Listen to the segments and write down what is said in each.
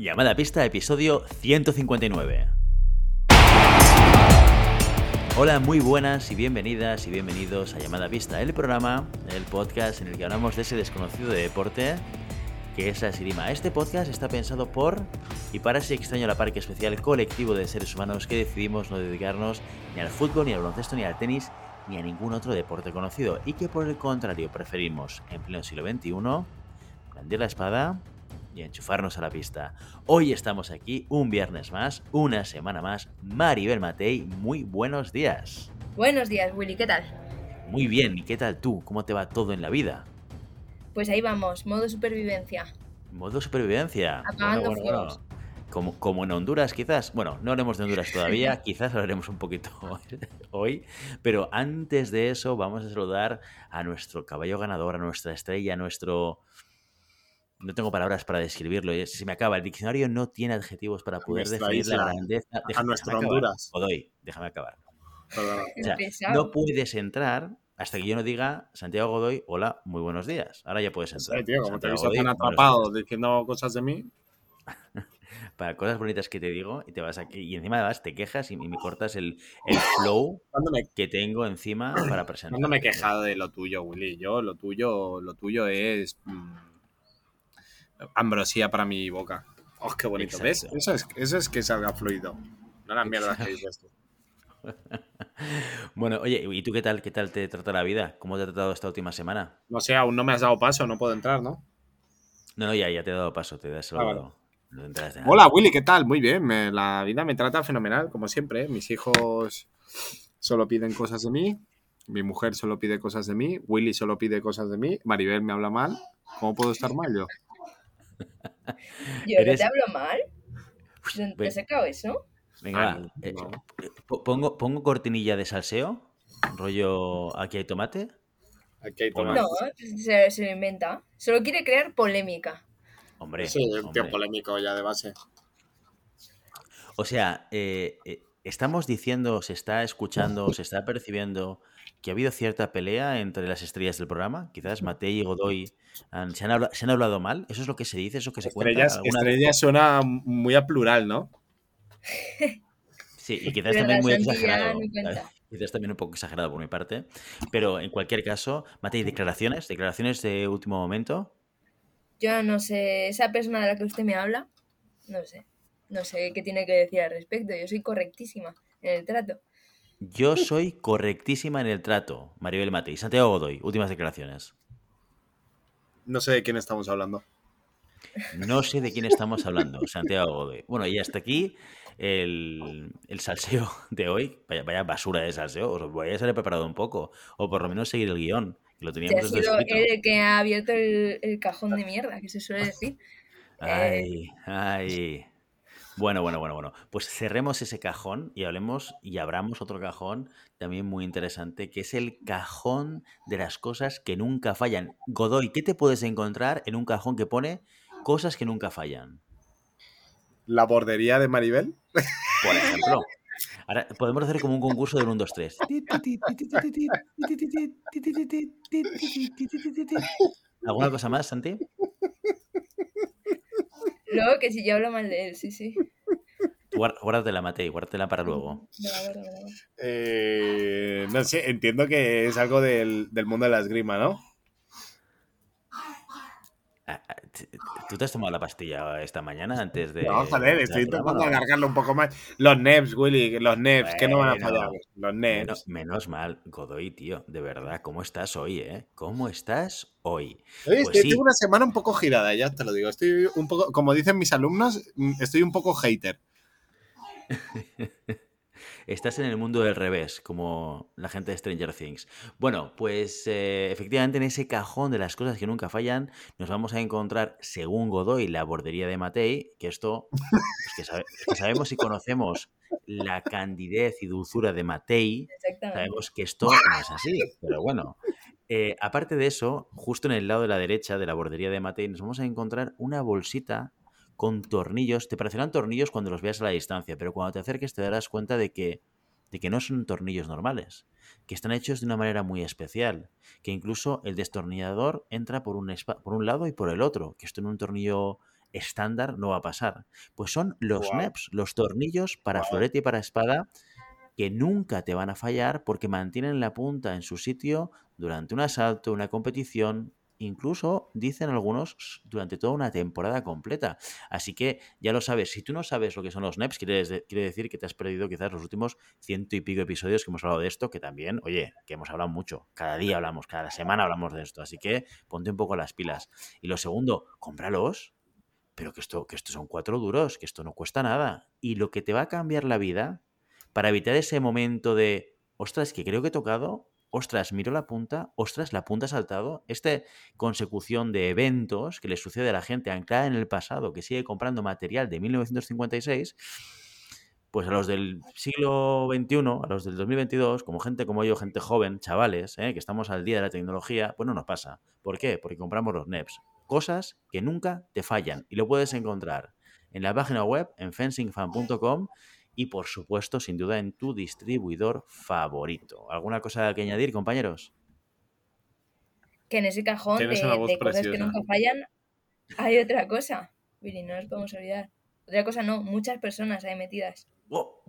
Llamada pista, episodio 159. Hola, muy buenas y bienvenidas y bienvenidos a Llamada Pista, el programa, el podcast en el que hablamos de ese desconocido de deporte que es la esgrima. Este podcast está pensado por y para ese extraño la parque especial colectivo de seres humanos que decidimos no dedicarnos ni al fútbol, ni al baloncesto, ni al tenis, ni a ningún otro deporte conocido y que por el contrario preferimos en pleno siglo XXI blandir la espada y enchufarnos a la pista. Hoy estamos aquí un viernes más, una semana más. Maribel Matei, muy buenos días. Buenos días, Willy, ¿qué tal? Muy bien, ¿y qué tal tú? ¿Cómo te va todo en la vida? Pues ahí vamos, modo supervivencia. Modo supervivencia. Apagando Bueno, bueno, fuegos. bueno. Como, como en Honduras, quizás. Bueno, no haremos de Honduras todavía, quizás hablaremos un poquito hoy. Pero antes de eso, vamos a saludar a nuestro caballo ganador, a nuestra estrella, a nuestro. No tengo palabras para describirlo. eh, Se me acaba. El diccionario no tiene adjetivos para poder nuestra definir la grandeza. Déjame- acabar. Honduras. Godoy, déjame acabar. O sea, no puedes entrar hasta que yo no diga Santiago Godoy, hola, muy buenos días. Ahora ya puedes No entrar. sé, tío, como te Santiago tan Godoy, buenos atrapado diciendo cosas de mí. para cosas bonitas que te digo y te vas aquí y encima además te quejas y, y me cortas el, el flow ¿Cuándo me, que tengo encima para presentar. cuándo me he quejado de lo tuyo, Willy? Yo, lo tuyo, lo tuyo es mm, ambrosía para mi boca. ¡Oh, qué bonito! ¿Ves? Exacto. Eso es, eso es que salga fluido. No las mierdas que dices tú. Bueno, oye, ¿y tú qué tal? ¿Qué tal te trata la vida? ¿Cómo te ha tratado esta última semana? No sé, aún no me has dado paso, no puedo entrar, ¿no? No, no, ya, ya te he dado paso, te he saludado. Ah, vale. No nada. Hola, Willy, ¿qué tal? Muy bien, me- la vida me trata fenomenal, como siempre. ¿eh? Mis hijos solo piden cosas de mí, mi mujer solo pide cosas de mí, Willy solo pide cosas de mí, Maribel me habla mal. ¿Cómo puedo estar mal yo? Yo no eres- te hablo mal. ¿Te Ve- has sacado eso? Venga, Ah, eh, no. po- pongo, pongo cortinilla de salseo, rollo aquí hay tomate. Aquí hay tomate. No, se, se lo inventa. Solo quiere crear polémica. Hombre, Sí, un tío polémico ya de base. O sea, eh, eh, estamos diciendo, se está escuchando, se está percibiendo que ha habido cierta pelea entre las estrellas del programa. Quizás Matei y Godoy han- se, han habla- se han hablado mal. ¿Eso es lo que se dice? ¿Eso que se cuenta? Estrellas, ¿Alguna- estrellas suena muy a plural, ¿no? Sí, y quizás Pero también muy exagerado. Quizás también un poco exagerado por mi parte. Pero en cualquier caso, Matei, declaraciones, declaraciones de último momento. Yo no sé, esa persona de la que usted me habla, no sé. No sé qué tiene que decir al respecto. Yo soy correctísima en el trato. Yo soy correctísima en el trato, Maribel Matei. Santiago Godoy, últimas declaraciones. No sé de quién estamos hablando. No sé de quién estamos hablando, Santiago Godoy. Bueno, y hasta aquí el, el salseo de hoy. Vaya, vaya basura de salseo. Os voy a haber preparado un poco. O por lo menos seguir el guion. Que lo Te teníamos ha sido el que ha abierto el, el cajón de mierda, que se suele decir. Ay, ay. Bueno, bueno, bueno, bueno. Pues cerremos ese cajón y hablemos y abramos otro cajón también muy interesante, que es el cajón de las cosas que nunca fallan. Godoy, ¿qué te puedes encontrar en un cajón que pone cosas que nunca fallan? La bordería de Maribel. Por ejemplo. Ahora podemos hacer como un concurso del 1, 2, 3. ¿Alguna cosa más, Santi? Luego que si yo hablo mal de él, sí, sí. Guár- Guárdatela, Matei, guárdatela para luego. Me la guardo. Eh, no sé, entiendo que es algo del, del mundo de la esgrima, ¿no? Ah, ah, t- t- ¿Tú te has tomado la pastilla esta mañana antes de.? No, joder, de estoy programa, no? alargarlo un poco más. Los NEPs, Willy, los NEPs, que no van a fallar. Los Menos, NEPs. menos mal, Godoy, tío, de verdad, ¿cómo estás hoy, eh? ¿Cómo estás hoy? Oye, Pues sí. tengo una semana un poco girada, ya te lo digo. Estoy un poco, como dicen mis alumnos, mm, estoy un poco hater. Estás en el mundo del revés, como la gente de Stranger Things. Bueno, pues eh, efectivamente en ese cajón de las cosas que nunca fallan, nos vamos a encontrar, según Godoy, la bordería de Matei, que esto, pues que, sabe- que sabemos y conocemos la candidez y dulzura de Matei, sabemos que esto no es así, pero bueno. Eh, aparte de eso, justo en el lado de la derecha de la bordería de Matei, nos vamos a encontrar una bolsita con tornillos. Te parecerán tornillos cuando los veas a la distancia, pero cuando te acerques te darás cuenta de que, de que no son tornillos normales, que están hechos de una manera muy especial, que incluso el destornillador entra por un, por un lado y por el otro, que esto en un tornillo estándar no va a pasar. Pues son los Guau. NEPs, los tornillos para florete y para espada, que nunca te van a fallar porque mantienen la punta en su sitio durante un asalto, una competición, incluso, dicen algunos, durante toda una temporada completa. Así que ya lo sabes, si tú no sabes lo que son los NEPs, quiere decir que te has perdido quizás los últimos ciento y pico episodios que hemos hablado de esto, que también, oye, que hemos hablado mucho. Cada día hablamos, cada semana hablamos de esto. Así que ponte un poco las pilas. Y lo segundo, cómpralos. Pero que esto, que esto son cuatro duros, que esto no cuesta nada. Y lo que te va a cambiar la vida, para evitar ese momento de, ostras, que creo que he tocado, ostras, miro la punta, ostras, la punta ha saltado. Esta consecución de eventos que le sucede a la gente anclada en el pasado, que sigue comprando material de 1956, pues a los del siglo XXI, a los del 2022, como gente como yo, gente joven, chavales, ¿eh? que estamos al día de la tecnología, pues no nos pasa. ¿Por qué? Porque compramos los NEPs. Cosas que nunca te fallan. Y lo puedes encontrar en la página web, en fencingfan.com y por supuesto, sin duda, en tu distribuidor favorito. ¿Alguna cosa que añadir, compañeros? Que en ese cajón de, voz de cosas que nunca fallan hay otra cosa. Billy, no nos podemos olvidar. Otra cosa no, muchas personas ahí metidas. ¡Oh!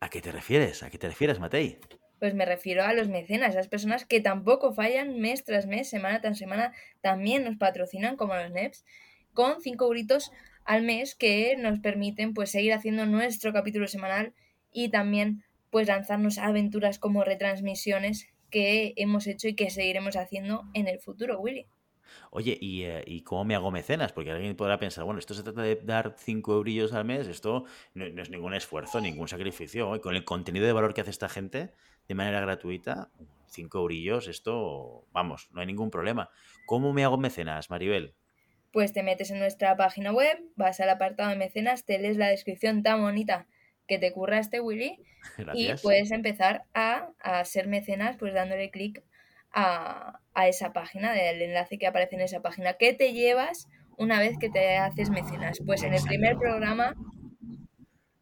¿A qué te refieres? ¿A qué te refieres, Matei? Pues me refiero a los mecenas, esas personas que tampoco fallan mes tras mes, semana tras semana, también nos patrocinan como los NEPs, con 5 euritos al mes que nos permiten pues seguir haciendo nuestro capítulo semanal y también pues lanzarnos aventuras como retransmisiones que hemos hecho y que seguiremos haciendo en el futuro, Willy. Oye, ¿y, eh, ¿y cómo me hago mecenas? Porque alguien podrá pensar, bueno, esto se trata de dar 5 eurillos al mes, esto no, no es ningún esfuerzo, ningún sacrificio. Y con el contenido de valor que hace esta gente de manera gratuita, 5 eurillos, esto, vamos, no hay ningún problema. ¿Cómo me hago mecenas, Maribel? Pues te metes en nuestra página web, vas al apartado de mecenas, te lees la descripción tan bonita que te curraste, Willy, y puedes empezar a, a ser mecenas pues dándole clic a, a esa página, del enlace que aparece en esa página. ¿Qué te llevas una vez que te haces mecenas? Pues en el primer programa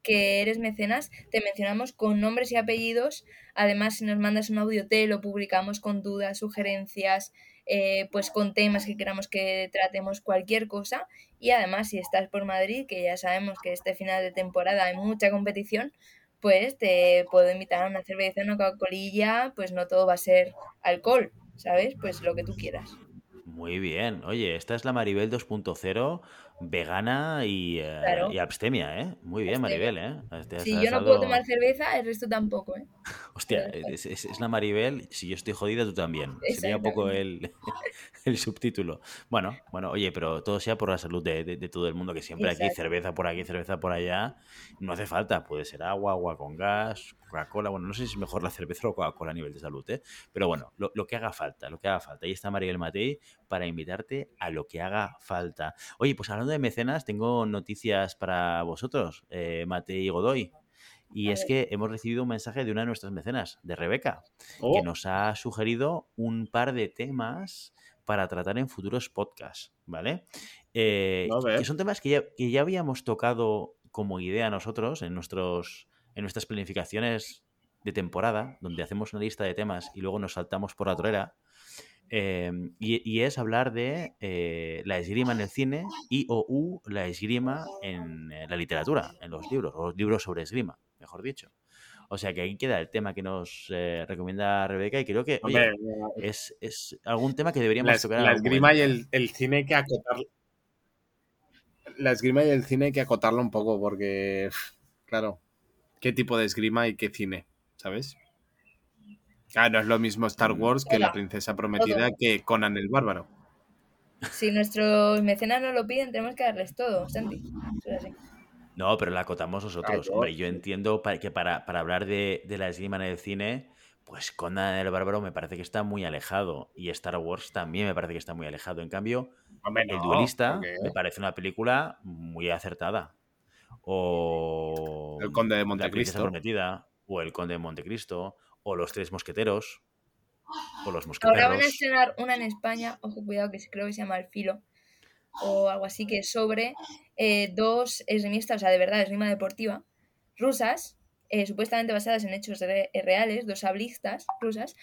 que eres mecenas, te mencionamos con nombres y apellidos. Además, si nos mandas un audio, te lo publicamos con dudas, sugerencias, eh, pues con temas que queramos que tratemos, cualquier cosa. Y además, si estás por Madrid, que ya sabemos que este final de temporada hay mucha competición, pues te puedo invitar a una cerveza, una Coca-Colilla, pues no todo va a ser alcohol, ¿sabes? Pues lo que tú quieras. Muy bien. Oye, esta es la Maribel 2.0, vegana y, eh, Claro. y abstemia, ¿eh? Muy bien, Abstemia. Maribel, ¿eh? Si yo no puedo tomar cerveza, el resto tampoco, ¿eh? Hostia, Pero es, es- es la Maribel, si yo estoy jodida, tú también. Sería un poco el, el subtítulo. Bueno, bueno, oye, pero todo sea por la salud de, de- de todo el mundo, que siempre aquí cerveza por aquí, cerveza por allá. No hace falta, puede ser agua, agua con gas, Coca-Cola. Bueno, no sé si es mejor la cerveza o Coca-Cola a nivel de salud, ¿eh? Pero bueno, lo, lo que haga falta, lo que haga falta. Ahí está Maribel Matei para invitarte a lo que haga falta. Oye, pues hablando de mecenas, tengo noticias para vosotros, eh, Matei y Godoy. Y es que hemos recibido un mensaje de una de nuestras mecenas, de Rebeca, Oh, que nos ha sugerido un par de temas para tratar en futuros podcasts, ¿vale? Eh, que son temas que ya, que ya habíamos tocado como idea nosotros en, nuestros, en nuestras planificaciones de temporada, donde hacemos una lista de temas y luego nos saltamos por la torera. Eh, y, y es hablar de eh, la esgrima en el cine y o u la esgrima en eh, la literatura, en los libros, o los libros sobre esgrima, mejor dicho. O sea que ahí queda el tema que nos eh, recomienda Rebeca y creo que oye, hombre, es, es algún tema que deberíamos la, tocar la esgrima y el, el cine hay que acotar. La esgrima y el cine hay que acotarlo un poco porque, claro, ¿qué tipo de esgrima y qué cine? ¿Sabes? Ah, no es lo mismo Star Mm. Wars que La. Princesa Prometida Todo. que Conan el Bárbaro. Si nuestros mecenas no lo piden, tenemos que darles todo, Santi. Eso es así. No, pero la acotamos nosotros. yo- Hombre, yo entiendo que para, para hablar de, de la esgrima en el cine, pues Conan el Bárbaro me parece que está muy alejado. Y Star Wars también me parece que está muy alejado. En cambio, Hombre, El duelista me parece una película muy acertada. O El Conde de La Montecristo. Prometida, o El Conde de Montecristo, o Los Tres Mosqueteros, o Los Ahora van a Mosqueteros. estrenar una en España, ojo, cuidado, que creo que se llama El Filo, o algo así, que sobre eh, dos esgrimistas, o sea, de verdad, esgrima deportiva, rusas, eh, supuestamente basadas en hechos re- reales, dos sablistas rusas,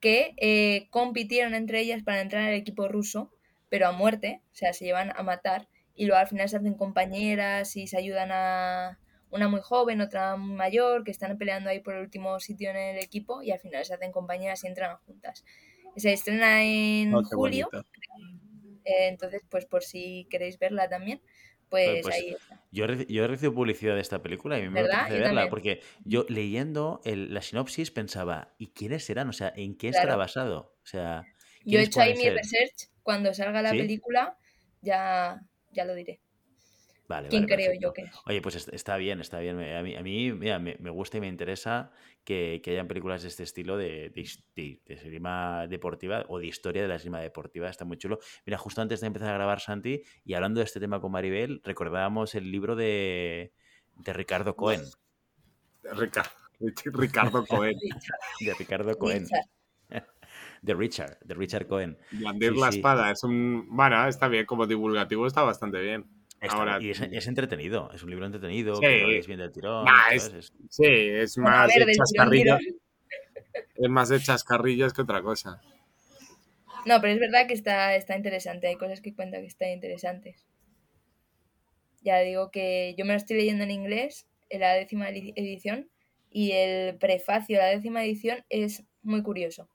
que eh, compitieron entre ellas para entrar al equipo ruso, pero a muerte, o sea, se llevan a matar, y luego al final se hacen compañeras y se ayudan a una muy joven, otra muy mayor, que están peleando ahí por el último sitio en el equipo y al final se hacen compañeras y entran juntas. Se estrena en Oh, julio, bonito. Eh, entonces pues por si queréis verla también, pues, Pues, ahí está. Yo yo he recibido publicidad de esta película y me apetece verla, también. porque yo leyendo el- la sinopsis pensaba, ¿y quiénes serán? O sea, ¿en qué Claro. estará basado? O sea, Yo he ¿quiénes hecho ahí mi research, cuando salga la ¿Sí? película ya, ya lo diré. Vale, ¿Quién vale, creo perfecto. yo que es? Oye, pues est- está bien, está bien. A mí, a mí mira, me, me gusta y me interesa que, que hayan películas de este estilo de, de, de- de esgrima deportiva o de historia de la esgrima deportiva. Está muy chulo. Mira, justo antes de empezar a grabar, Santi, y hablando de este tema con Maribel, recordábamos el libro de, de Ricardo Cohen. Rica- Ricardo Cohen. De Ricardo Cohen. De Richard, de Richard Cohen. Blandir Sí, la sí. espada. Es un. Bueno, está bien. Como divulgativo está bastante bien. Está- Ahora- y es, es entretenido, es un libro entretenido, Sí. que lo lees bien del tirón. Es- Es- Sí, es más ver, de tirón. Es más de chascarrillos que otra cosa. No, pero es verdad que está, está interesante. Hay cosas que cuenta que están interesantes. Ya digo que yo me lo estoy leyendo en inglés, en la décima edi- edición, y el prefacio de la décima edición es muy curioso.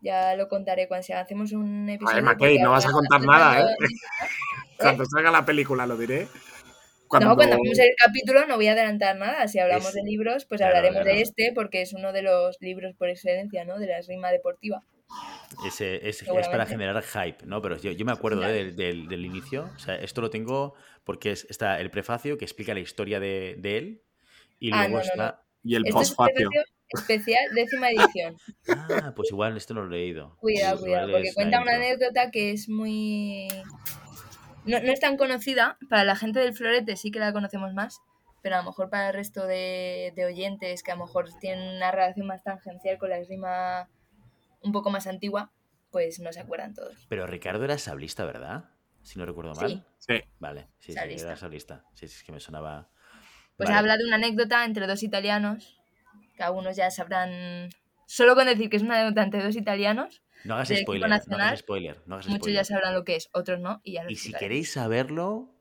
Ya lo contaré cuando se hacemos un episodio. Mackey, porque no vas a contar nada, ¿eh? pensando- Cuando salga la película lo diré. No, cuando hagamos el capítulo no voy a adelantar nada. Si hablamos Es- de libros, pues claro, hablaremos claro. de este porque es uno de los libros por excelencia, ¿no? De la esgrima deportiva. Ese- es, es para generar hype, ¿no? Pero yo, yo me acuerdo Claro. ¿eh? del, del- del inicio. O sea, esto lo tengo porque es- está el prefacio que explica la historia de, de él. Y Ah, luego no, no, está. Y el es postfacio. prefacio especial, décima edición. Ah, pues igual esto no lo he leído. Cuidado, cuidado, porque cuenta una anécdota que es muy... No, no es tan conocida, para la gente del florete sí que la conocemos más, pero a lo mejor para el resto de, de oyentes que a lo mejor tienen una relación más tangencial con la esgrima un poco más antigua, pues no se acuerdan todos. Pero Ricardo era sablista, ¿verdad? Si no recuerdo Sí. mal. Sí. Vale, sí, sí, Sablista. era sablista. Sí, sí, es que me sonaba. Pues Vale. habla de una anécdota entre dos italianos, que algunos ya sabrán... Solo con decir que es una anécdota entre dos italianos, No hagas spoiler, no hagas spoiler, no hagas muchos spoiler. ya sabrán lo que es, otros no, y ya lo Y si queréis saberlo,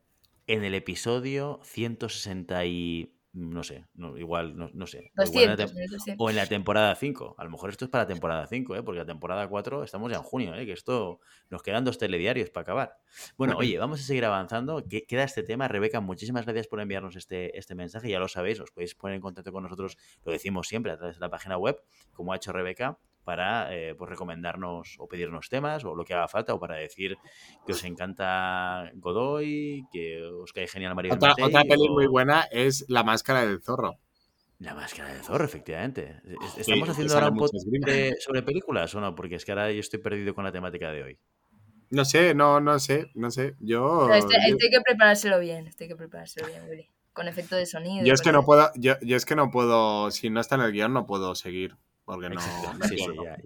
en el episodio 160 y... No sé, no, igual, no, no sé. o igual en la 200, tem- en el 200. O en la temporada 5. A lo mejor esto es para la temporada 5, ¿eh? porque la temporada 4 estamos ya en junio, ¿eh? que esto nos quedan dos telediarios para acabar. Bueno, oye, vamos a seguir avanzando. Que- Queda este tema. Rebeca, muchísimas gracias por enviarnos este, este mensaje. Ya lo sabéis, os podéis poner en contacto con nosotros, lo decimos siempre a través de la página web, como ha hecho Rebeca, para eh, pues recomendarnos o pedirnos temas o lo que haga falta, o para decir que os encanta Godoy, que os cae genial María Otra, otra peli o- muy buena es La Máscara del Zorro. la máscara de zorro, efectivamente. Sí, ¿Estamos haciendo ahora un podcast sobre, películas o no? Porque es que ahora yo estoy perdido con la temática de hoy. No sé, no, no sé, no sé. Yo, este, yo, hay que preparárselo bien, este hay que preparárselo bien, Willy. Con efecto de sonido. yo y es que no puedo, yo, yo es que no puedo, si no está en el guion no puedo seguir. Porque no. Sí, sí, ya,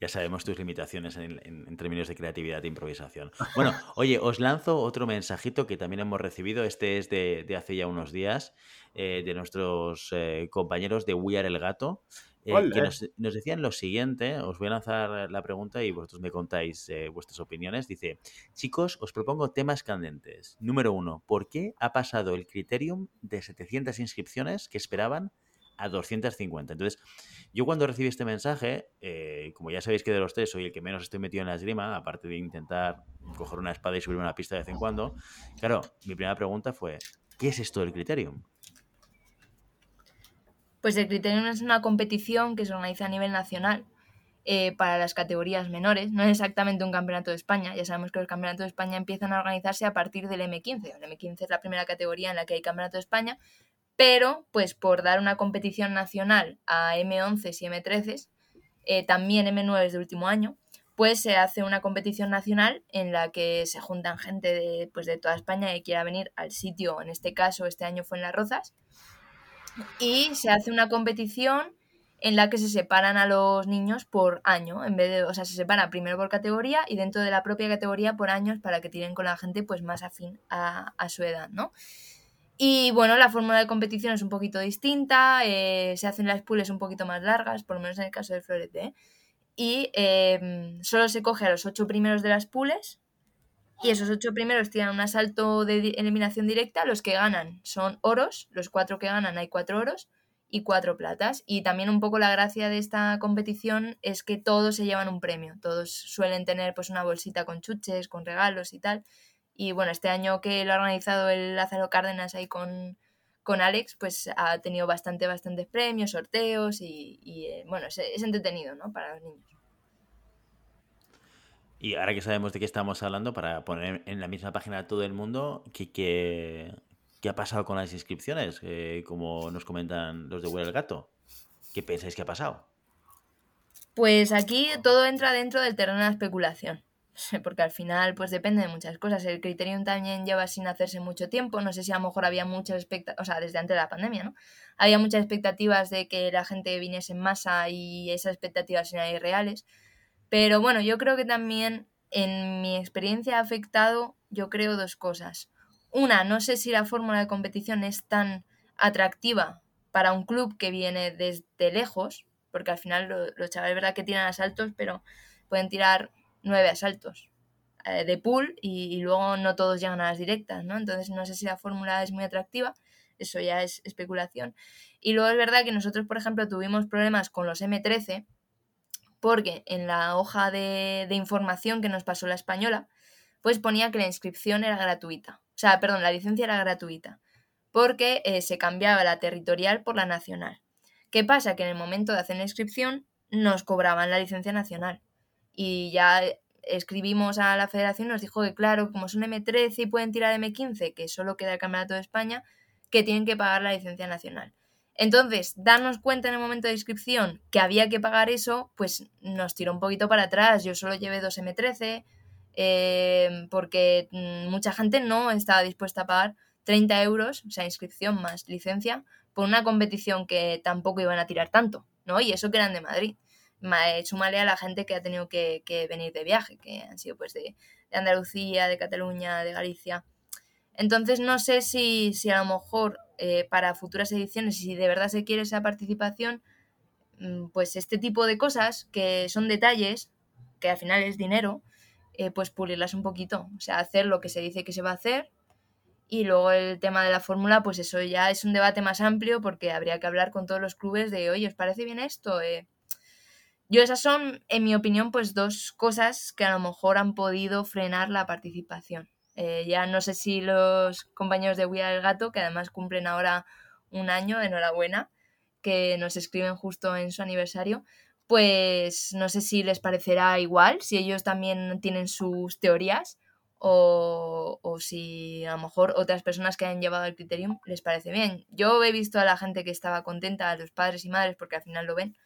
ya sabemos tus limitaciones en, en- en términos de creatividad e improvisación. Bueno, oye, os lanzo otro mensajito que también hemos recibido. Este es de, de hace ya unos días, eh, de nuestros eh, compañeros de We Are El Gato. eh, que nos decían lo siguiente, os voy a lanzar la pregunta y vosotros me contáis eh, vuestras opiniones. Dice, chicos, os propongo temas candentes. Número uno, ¿por qué ha pasado el criterium de 700 inscripciones que esperaban a 250? Entonces, yo cuando recibí este mensaje, eh, como ya sabéis que de los tres soy el que menos estoy metido en la esgrima, aparte de intentar coger una espada y subir una pista de vez en cuando, claro, mi primera pregunta fue, ¿qué es esto del criterium? Pues el Criterium es una competición que se organiza a nivel nacional eh, para las categorías menores. No es exactamente un campeonato de España. Ya sabemos que los campeonatos de España empiezan a organizarse a partir del M15. El M15 es la primera categoría en la que hay campeonato de España. Pero, pues por dar una competición nacional a M11 y M13, eh, también M9 es de último año, pues se hace una competición nacional en la que se juntan gente de, pues, de toda España que quiera venir al sitio, en este caso este año fue en Las Rozas, y se hace una competición en la que se separan a los niños por año, en vez de, o sea, se separan primero por categoría y dentro de la propia categoría por años para que tiren con la gente pues más afín a su edad, ¿no? Y bueno, la fórmula de competición es un poquito distinta, eh, se hacen las pools un poquito más largas, por lo menos en el caso del florete, ¿eh? y eh, solo se coge a los ocho primeros de las pools Y esos ocho primeros tiran un asalto de eliminación directa. Los que ganan son oros. Los cuatro que ganan hay cuatro oros y cuatro platas. Y también un poco la gracia de esta competición es que todos se llevan un premio. Todos suelen tener pues una bolsita con chuches, con regalos y tal. Y bueno, este año que lo ha organizado el Lázaro Cárdenas ahí con, con Alex, pues ha tenido bastante, bastantes premios, sorteos y, eh, bueno, es, es, entretenido, ¿no? Para los niños. Y ahora que sabemos de qué estamos hablando, para poner en la misma página a todo el mundo, ¿qué, qué, qué ha pasado con las inscripciones? Eh, como nos comentan los de Huele el Gato. ¿Qué pensáis que ha pasado? Pues aquí todo entra dentro del terreno de la especulación. porque al final pues depende de muchas cosas. El Criterium también lleva sin hacerse mucho tiempo, no sé si a lo mejor había muchas expectativas, o sea, desde antes de la pandemia, ¿no? Había muchas expectativas de que la gente viniese en masa y esas expectativas eran irreales. Pero bueno, yo creo que también en mi experiencia ha afectado, yo creo, dos cosas. Una, no sé si la fórmula de competición es tan atractiva para un club que viene desde lejos, porque al final los chavales, verdad que tiran asaltos, pero pueden tirar nueve asaltos eh, de pool y, luego no todos llegan a las directas, ¿no? Entonces no sé si la fórmula es muy atractiva, eso ya es especulación. Y luego es verdad que nosotros, por ejemplo, tuvimos problemas con los M13 porque en la hoja de, información que nos pasó la española, pues ponía que la inscripción era gratuita. O sea, perdón, la licencia era gratuita, porque eh, se cambiaba la territorial por la nacional. ¿Qué pasa? Que en el momento de hacer la inscripción nos cobraban la licencia nacional y ya escribimos a la federación, nos dijo que claro, como son M13 y pueden tirar M15, que solo queda el Campeonato de España, que tienen que pagar la licencia nacional. Entonces, darnos cuenta en el momento de inscripción que había que pagar eso, pues nos tiró un poquito para atrás. Yo solo llevé dos M13 eh, porque mm, mucha gente no estaba dispuesta a pagar 30 euros, o sea, inscripción más licencia, por una competición que tampoco iban a tirar tanto, ¿no? Y eso que eran de Madrid. Eh, súmale a la gente que ha tenido que, venir de viaje, que han sido pues de, Andalucía, de Cataluña, de Galicia. Entonces no sé si, si a lo mejor eh, para futuras ediciones, si de verdad se quiere esa participación, mm, pues este tipo de cosas que son detalles, que al final es dinero, eh, pues pulirlas un poquito. O sea, hacer lo que se dice que se va a hacer. Y luego el tema de la fórmula, pues eso ya es un debate más amplio porque habría que hablar con todos los clubes de, oye, ¿os parece bien esto? Yo esas son, en mi opinión, pues dos cosas que a lo mejor han podido frenar la participación. Eh, ya no sé si los compañeros de Huida del Gato, que además cumplen ahora un año, enhorabuena, que nos escriben justo en su aniversario, pues no sé si les parecerá igual, si ellos también tienen sus teorías o, o, si a lo mejor otras personas que han llevado el criterium les parece bien. Yo he visto a la gente que estaba contenta, a los padres y madres, porque al final lo ven,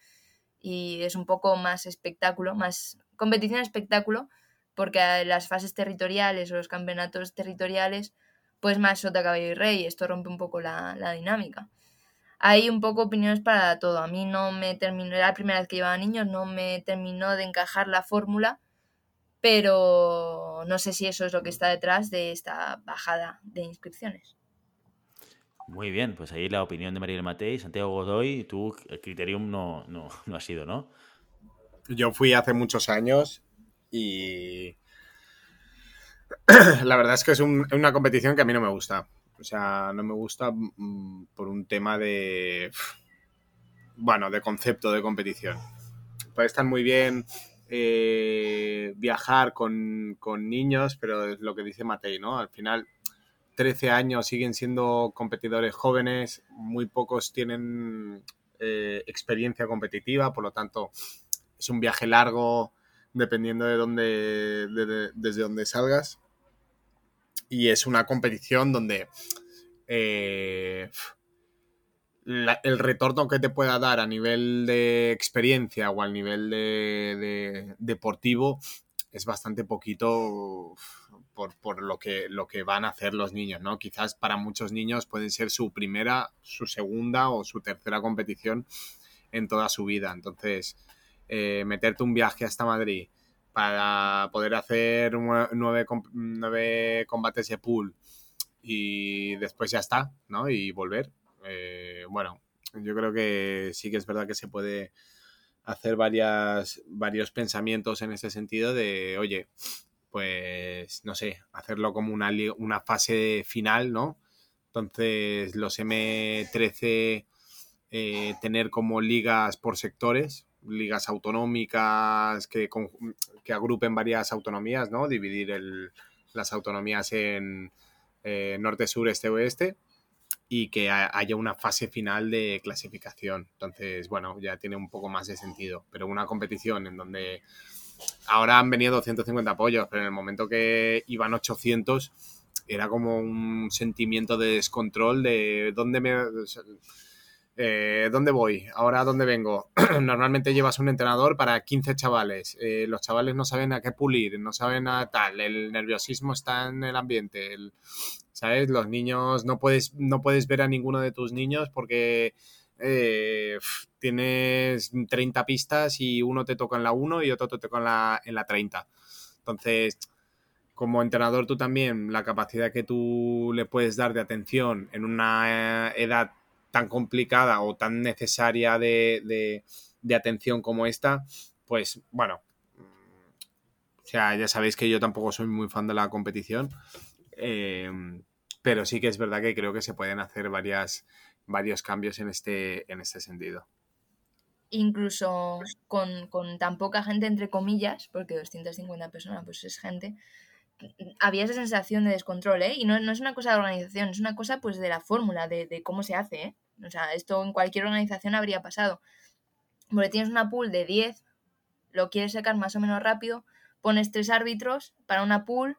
y es un poco más espectáculo, más competición espectáculo, porque las fases territoriales o los campeonatos territoriales, pues más sota, caballo y rey, esto rompe un poco la, dinámica. Hay un poco opiniones para todo. A mí no me terminó, era la primera vez que llevaba niños, no me terminó de encajar la fórmula, pero no sé si eso es lo que está detrás de esta bajada de inscripciones. Muy bien, pues ahí la opinión de Mariel Matei, Santiago Godoy, tú, el Criterium no, no, no ha sido, ¿no? Yo fui hace muchos años y la verdad es que es una competición que a mí no me gusta. O sea, no me gusta mm, por un tema de, bueno, de concepto de competición. Puede estar muy bien eh, viajar con, con, niños, pero es lo que dice Matei, ¿no? Al final 13 años siguen siendo competidores jóvenes, muy pocos tienen eh, experiencia competitiva, por lo tanto es un viaje largo dependiendo de dónde, desde salgas. Y es una competición donde eh, el retorno que te pueda dar a nivel de experiencia o al nivel de deportivo es bastante poquito por, lo, que, lo que van a hacer los niños, ¿no? Quizás para muchos niños pueden ser su primera, su segunda o su tercera competición en toda su vida. Entonces, eh, meterte un viaje hasta Madrid para poder hacer nueve, nueve combates de pool y después ya está, ¿no? Y volver. Eh, bueno, yo creo que sí que es verdad que se puede hacer varias, varios pensamientos en ese sentido de, oye, pues, no sé, hacerlo como una, una fase final, ¿no? Entonces, los M13 eh, tener como ligas por sectores, ligas autonómicas que, que agrupen varias autonomías, ¿no? Dividir el, las autonomías en eh, norte, sur, este, oeste y que haya una fase final de clasificación. Entonces, bueno, ya tiene un poco más de sentido. Pero una competición en donde ahora han venido 250 apoyos, pero en el momento que iban 800 era como un sentimiento de descontrol de dónde me eh, ¿dónde voy? ¿Ahora dónde vengo? Normalmente llevas un entrenador para 15 chavales. Eh, los chavales no saben a qué pulir, no saben a tal. El nerviosismo está en el ambiente. ¿Sabes? Los niños, no puedes, no puedes ver a ninguno de tus niños porque eh, tienes 30 pistas y uno te toca en la 1 y otro te toca en la, en la 30. Entonces, como entrenador tú también, la capacidad que tú le puedes dar de atención en una edad tan complicada o tan necesaria de, atención como esta, pues bueno, o sea, ya sabéis que yo tampoco soy muy fan de la competición, eh, pero sí que es verdad que creo que se pueden hacer varias, varios cambios en este, en este sentido. Incluso con, con tan poca gente, entre comillas, porque 250 personas pues es gente, había esa sensación de descontrol, ¿eh? Y no, no, es una cosa de organización, es una cosa pues de la fórmula, de, cómo se hace, ¿eh? O sea, esto en cualquier organización habría pasado. Porque tienes una pool de 10, lo quieres sacar más o menos rápido, pones tres árbitros para una pool,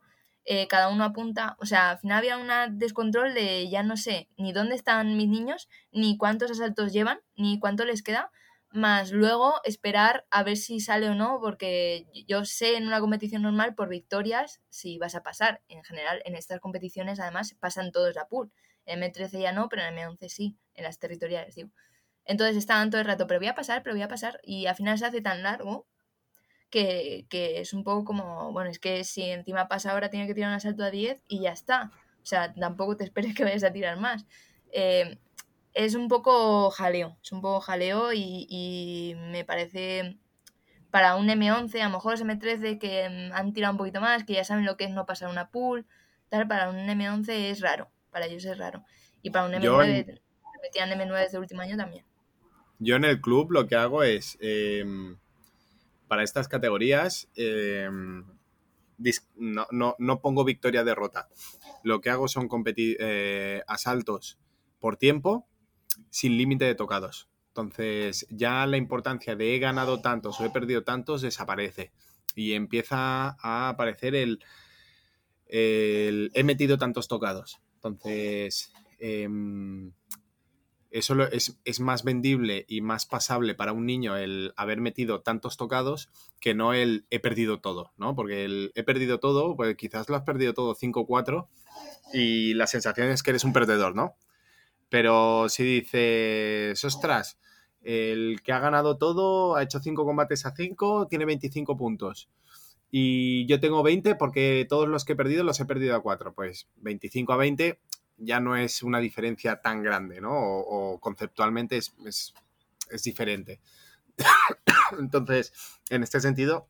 eh, cada uno apunta, o sea, al final había un descontrol de ya no sé ni dónde están mis niños, ni cuántos asaltos llevan, ni cuánto les queda, más luego esperar a ver si sale o no, porque yo sé en una competición normal por victorias si vas a pasar. En general, en estas competiciones además pasan todos la pool. En M13 ya no, pero en M11 sí, en las territoriales, digo. Entonces estaban todo el rato, pero voy a pasar, pero voy a pasar, y al final se hace tan largo que, es un poco como, bueno, es que si encima pasa ahora tiene que tirar un asalto a 10 y ya está. O sea, tampoco te esperes que vayas a tirar más. Eh, es un poco jaleo, es un poco jaleo y, y, me parece para un M11, a lo mejor los M13 que mm, han tirado un poquito más, que ya saben lo que es no pasar una pool, tal, para un M11 es raro para ellos es raro. Y para un M9, metían M9 desde el último año también. Yo en el club lo que hago es, em, para estas categorías, em, no, pongo victoria-derrota. Lo que hago son eh, asaltos por tiempo sin límite de tocados. Entonces ya la importancia de he ganado tantos o he perdido tantos desaparece y empieza a aparecer el, el he metido tantos tocados. Entonces, em, eso es, más vendible y más pasable para un niño el haber metido tantos tocados que no el he perdido todo, ¿no? Porque el he perdido todo, pues quizás lo has perdido todo 5-4 y la sensación es que eres un perdedor, ¿no? Pero si dices, ostras, el que ha ganado todo ha hecho 5 combates a 5, tiene 25 puntos y yo tengo 20 porque todos los que he perdido los he perdido a 4. Pues 25 a 20 ya no es una diferencia tan grande, ¿no? O, conceptualmente es, es, diferente. Entonces, en este sentido,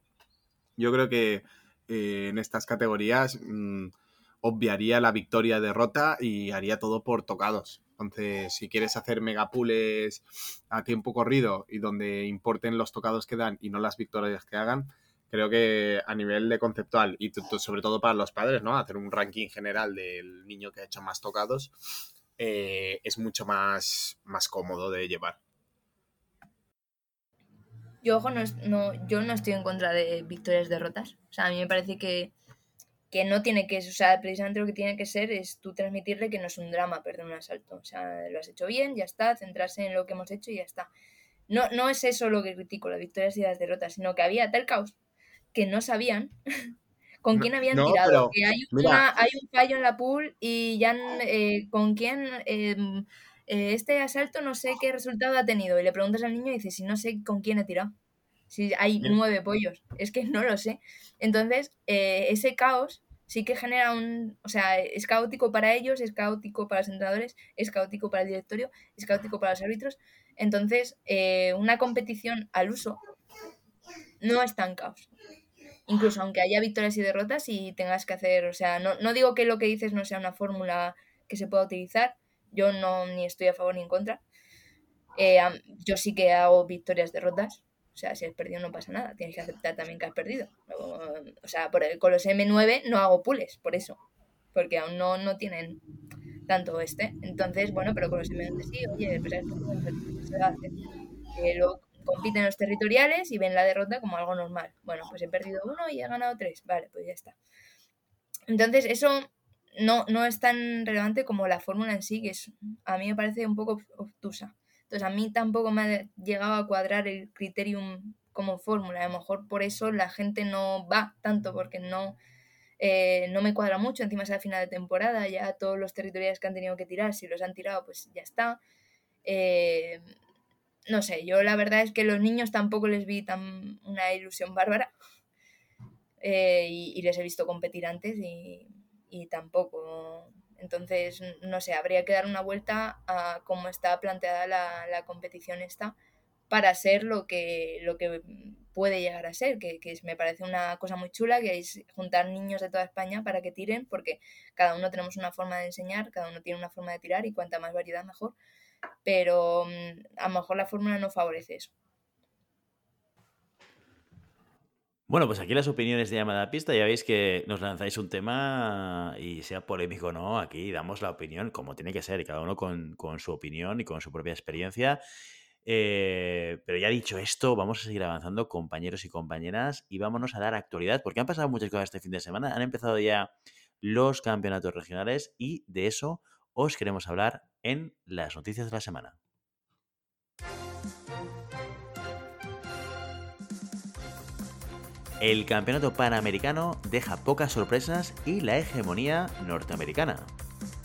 yo creo que eh, en estas categorías mm, obviaría la victoria-derrota y haría todo por tocados. Entonces, si quieres hacer megapules a tiempo corrido y donde importen los tocados que dan y no las victorias que hagan, creo que a nivel de conceptual y sobre todo para los padres, ¿no? Hacer un ranking general del niño que ha hecho más tocados eh, es mucho más, más cómodo de llevar. Yo, ojo, no, yo no estoy en contra de victorias derrotas. O sea, a mí me parece que, que no tiene que, o sea, precisamente lo que tiene que ser es tú transmitirle que no es un drama perder un asalto. O sea, lo has hecho bien, ya está, centrarse en lo que hemos hecho y ya está. No, no es eso lo que critico, las victorias y las derrotas, sino que había tal caos que no sabían con quién habían tirado. que hay, un fallo en la pool y ya eh, con quién em, eh, este asalto no sé qué resultado ha tenido. Y le preguntas al niño y dices, si no sé con quién he tirado. Si hay nueve pollos. Es que no lo sé. Entonces, eh, ese caos sí que genera un... O sea, es caótico para ellos, es caótico para los entrenadores, es caótico para el directorio, es caótico para los árbitros. Entonces, una competición al uso no es tan caos incluso aunque haya victorias y derrotas y tengas que hacer, o sea, no, no digo que lo que dices no sea una fórmula que se pueda utilizar, yo no ni estoy a favor ni en contra. Eh, yo sí que hago victorias, derrotas, o sea, si has perdido no pasa nada, tienes que aceptar también que has perdido. O sea, por el, con los M9 no hago pules, por eso, porque aún no, no tienen tanto este. Entonces, bueno, pero con los M9 sí, oye, pues se va a hacer. Eh, luego compiten los territoriales y ven la derrota como algo normal. Bueno, pues he perdido uno y he ganado tres. Vale, pues ya está. Entonces, eso no, no es tan relevante como la fórmula en sí, que es, a mí me parece un poco obtusa. Entonces, a mí tampoco me ha llegado a cuadrar el criterium como fórmula. A lo mejor por eso la gente no va tanto, porque no, eh, no me cuadra mucho. Encima es la final de temporada, ya todos los territoriales que han tenido que tirar, si los han tirado, pues ya está. Eh, no sé, yo la verdad es que los niños tampoco les vi tan una ilusión bárbara. Eh, y, les he visto competir antes y, tampoco. Entonces, no sé, habría que dar una vuelta a cómo está planteada la, competición esta para ser lo que, lo que puede llegar a ser, que, que, me parece una cosa muy chula, que es juntar niños de toda España para que tiren, porque cada uno tenemos una forma de enseñar, cada uno tiene una forma de tirar y cuanta más variedad mejor pero mm, a lo mejor la fórmula no favorece eso. Bueno, pues aquí las opiniones de llamada a pista, ya veis que nos lanzáis un tema y sea polémico o no, aquí damos la opinión como tiene que ser, cada uno con, su opinión y con su propia experiencia. Eh, pero ya dicho esto, vamos a seguir avanzando, compañeros y compañeras, y vámonos a dar actualidad, porque han pasado muchas cosas este fin de semana, han empezado ya los campeonatos regionales y de eso os queremos hablar en las noticias de la semana. El campeonato panamericano deja pocas sorpresas y la hegemonía norteamericana.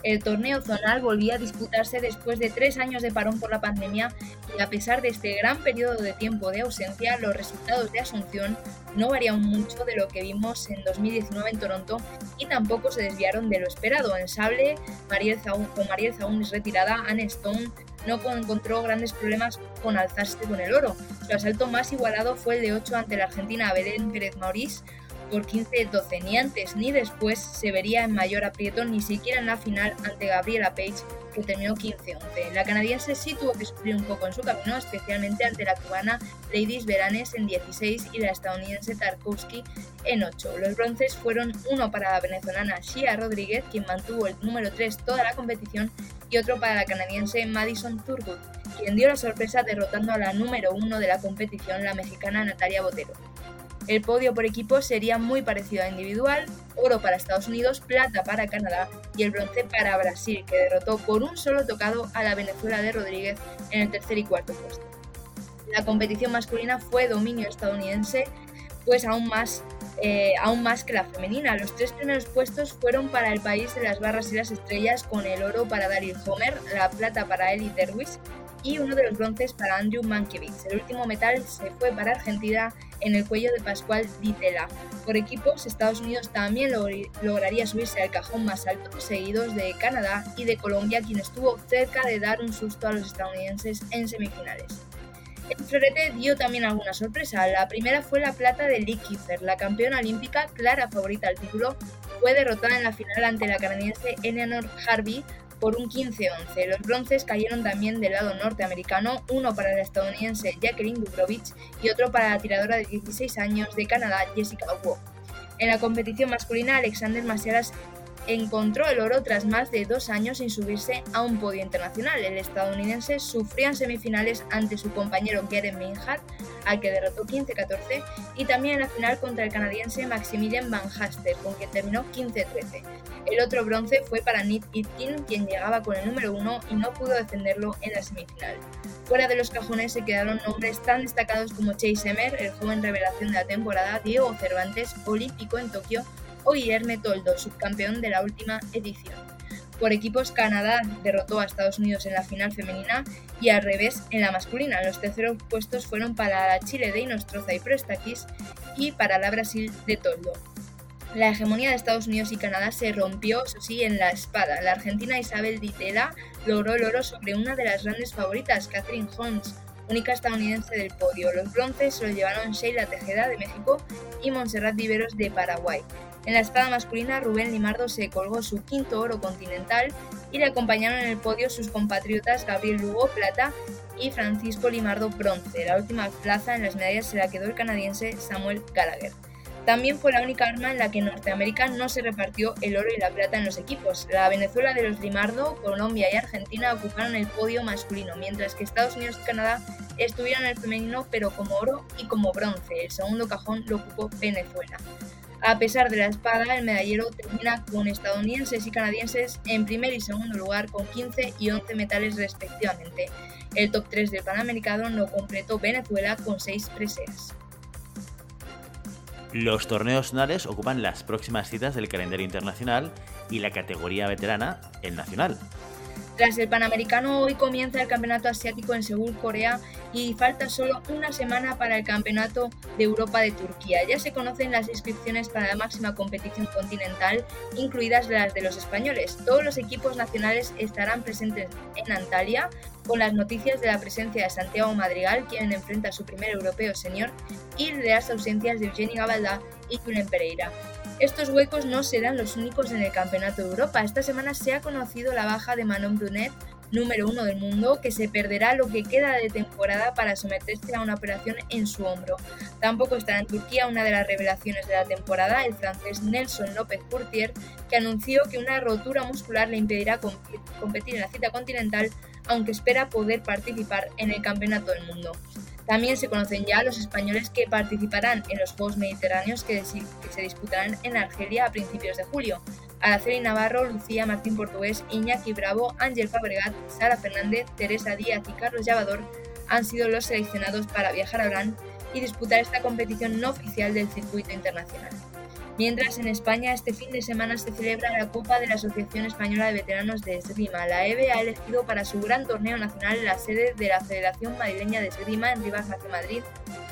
El torneo zonal volvía a disputarse después de tres años de parón por la pandemia y a pesar de este gran periodo de tiempo de ausencia, los resultados de Asunción no variaron mucho de lo que vimos en 2019 en Toronto y tampoco se desviaron de lo esperado. En sable, Mariel con Mariel Zaun retirada, Anne Stone no encontró grandes problemas con alzarse con el oro. Su asalto más igualado fue el de 8 ante la argentina Belén Pérez Maurice, por 15-12. Ni antes ni después se vería en mayor aprieto, ni siquiera en la final ante Gabriela Page, que terminó 15-11. La canadiense sí tuvo que sufrir un poco en su camino, especialmente ante la cubana Ladies Veranes en 16 y la estadounidense Tarkovsky en 8. Los bronces fueron uno para la venezolana Shia Rodríguez, quien mantuvo el número 3 toda la competición, y otro para la canadiense Madison Turgut, quien dio la sorpresa derrotando a la número 1 de la competición, la mexicana Natalia Botero. El podio por equipo sería muy parecido a individual, oro para Estados Unidos, plata para Canadá y el bronce para Brasil, que derrotó por un solo tocado a la Venezuela de Rodríguez en el tercer y cuarto puesto. La competición masculina fue dominio estadounidense, pues aún más, eh, aún más que la femenina. Los tres primeros puestos fueron para el país de las barras y las estrellas, con el oro para Daryl Homer, la plata para Eli Derwis y uno de los bronces para Andrew Mankiewicz. El último metal se fue para Argentina en el cuello de Pascual Ditela. Por equipos, Estados Unidos también lograría subirse al cajón más alto, seguidos de Canadá y de Colombia, quien estuvo cerca de dar un susto a los estadounidenses en semifinales. El florete dio también alguna sorpresa. La primera fue la plata de Lee Kiefer, la campeona olímpica, clara favorita al título, fue derrotada en la final ante la canadiense Eleanor Harvey por un 15-11. Los bronces cayeron también del lado norteamericano, uno para la estadounidense Jacqueline Dubrovich y otro para la tiradora de 16 años de Canadá Jessica Wu. En la competición masculina, Alexander Masiaras encontró el oro tras más de dos años sin subirse a un podio internacional. El estadounidense sufría en semifinales ante su compañero Geren Minhard, al que derrotó 15-14, y también en la final contra el canadiense Maximilian Van Haster, con quien terminó 15-13. El otro bronce fue para Nick Itkin, quien llegaba con el número uno y no pudo defenderlo en la semifinal. Fuera de los cajones se quedaron nombres tan destacados como Chase Emmer, el joven revelación de la temporada, Diego Cervantes, olímpico en Tokio, o Guillermo Toldo, subcampeón de la última edición. Por equipos, Canadá derrotó a Estados Unidos en la final femenina y al revés en la masculina. Los terceros puestos fueron para la Chile de Inostroza y Prestakis y para la Brasil de Toldo. La hegemonía de Estados Unidos y Canadá se rompió, eso sí, en la espada. La argentina Isabel Ditela logró el oro sobre una de las grandes favoritas, Catherine Holmes, única estadounidense del podio. Los bronces se los llevaron Sheila Tejeda de México y Montserrat Viveros de Paraguay. En la espada masculina, Rubén Limardo se colgó su quinto oro continental y le acompañaron en el podio sus compatriotas Gabriel Lugo, plata, y Francisco Limardo, bronce. La última plaza en las medallas se la quedó el canadiense Samuel Gallagher. También fue la única arma en la que Norteamérica no se repartió el oro y la plata en los equipos. La Venezuela de los Limardo, Colombia y Argentina ocuparon el podio masculino, mientras que Estados Unidos y Canadá estuvieron en el femenino pero como oro y como bronce. El segundo cajón lo ocupó Venezuela. A pesar de la espada, el medallero termina con estadounidenses y canadienses en primer y segundo lugar con 15 y 11 metales respectivamente. El top 3 del Panamericano lo completó Venezuela con 6 preseas. Los torneos nacionales ocupan las próximas citas del calendario internacional y la categoría veterana, el nacional. Tras el Panamericano, hoy comienza el Campeonato Asiático en Seúl, Corea, y falta solo una semana para el Campeonato de Europa de Turquía. Ya se conocen las inscripciones para la máxima competición continental, incluidas las de los españoles. Todos los equipos nacionales estarán presentes en Antalya, con las noticias de la presencia de Santiago Madrigal, quien enfrenta a su primer europeo senior, y de las ausencias de Eugeni Gabaldá y Julen Pereira. Estos huecos no serán los únicos en el Campeonato de Europa. Esta semana se ha conocido la baja de Manon Brunet, número uno del mundo, que se perderá lo que queda de temporada para someterse a una operación en su hombro. Tampoco estará en Turquía una de las revelaciones de la temporada, el francés Nelson López Courtier, que anunció que una rotura muscular le impedirá competir en la cita continental aunque espera poder participar en el Campeonato del Mundo. También se conocen ya los españoles que participarán en los Juegos Mediterráneos que, se disputarán en Argelia a principios de julio. Araceli Navarro, Lucía Martín Portugués, Iñaki Bravo, Ángel Fabregat, Sara Fernández, Teresa Díaz y Carlos Llavador han sido los seleccionados para viajar a Orán y disputar esta competición no oficial del circuito internacional. Mientras en España este fin de semana se celebra la Copa de la Asociación Española de Veteranos de Esgrima. La EVE ha elegido para su gran torneo nacional la sede de la Federación Madrileña de Esgrima en Rivas hacia Madrid,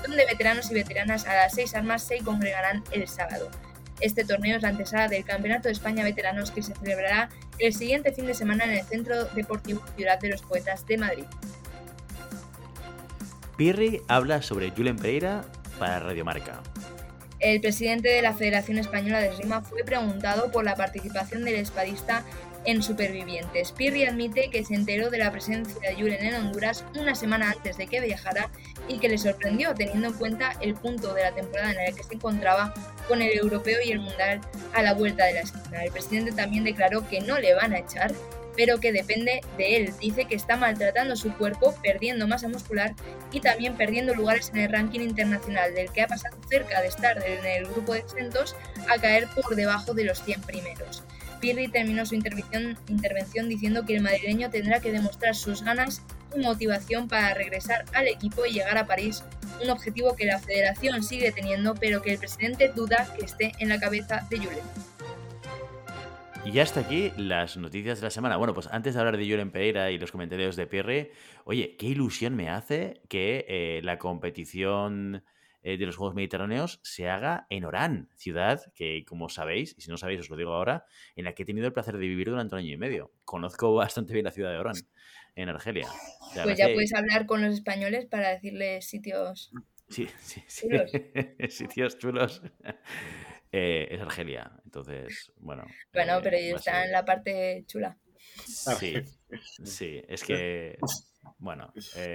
donde veteranos y veteranas a las seis armas se congregarán el sábado. Este torneo es la antesala del Campeonato de España Veteranos que se celebrará el siguiente fin de semana en el Centro Deportivo Ciudad de los Poetas de Madrid. Pirri habla sobre Julen Pereira para Radiomarca. El presidente de la Federación Española de Esgrima fue preguntado por la participación del espadista en Supervivientes. Pirri admite que se enteró de la presencia de Julen en Honduras una semana antes de que viajara y que le sorprendió teniendo en cuenta el punto de la temporada en el que se encontraba con el europeo y el mundial a la vuelta de la esquina. El presidente también declaró que no le van a echar pero que depende de él. Dice que está maltratando su cuerpo, perdiendo masa muscular y también perdiendo lugares en el ranking internacional, del que ha pasado cerca de estar en el grupo de exentos a caer por debajo de los 100 primeros. Pirri terminó su intervención, intervención diciendo que el madrileño tendrá que demostrar sus ganas y motivación para regresar al equipo y llegar a París, un objetivo que la federación sigue teniendo, pero que el presidente duda que esté en la cabeza de Julen. Y ya hasta aquí las noticias de la semana. Bueno, pues antes de hablar de Julen Pereira y los comentarios de Pierre, oye, qué ilusión me hace que eh, la competición eh, de los Juegos Mediterráneos se haga en Orán, ciudad que, como sabéis, y si no sabéis os lo digo ahora, en la que he tenido el placer de vivir durante un año y medio. Conozco bastante bien la ciudad de Orán, en Argelia. pues ya puedes hablar con los españoles para decirles sitios... Sí, sí, sí. sitios chulos. Eh, es Argelia. Entonces, bueno. Bueno, eh, pero está en la parte chula. Sí, sí, es que, bueno, eh,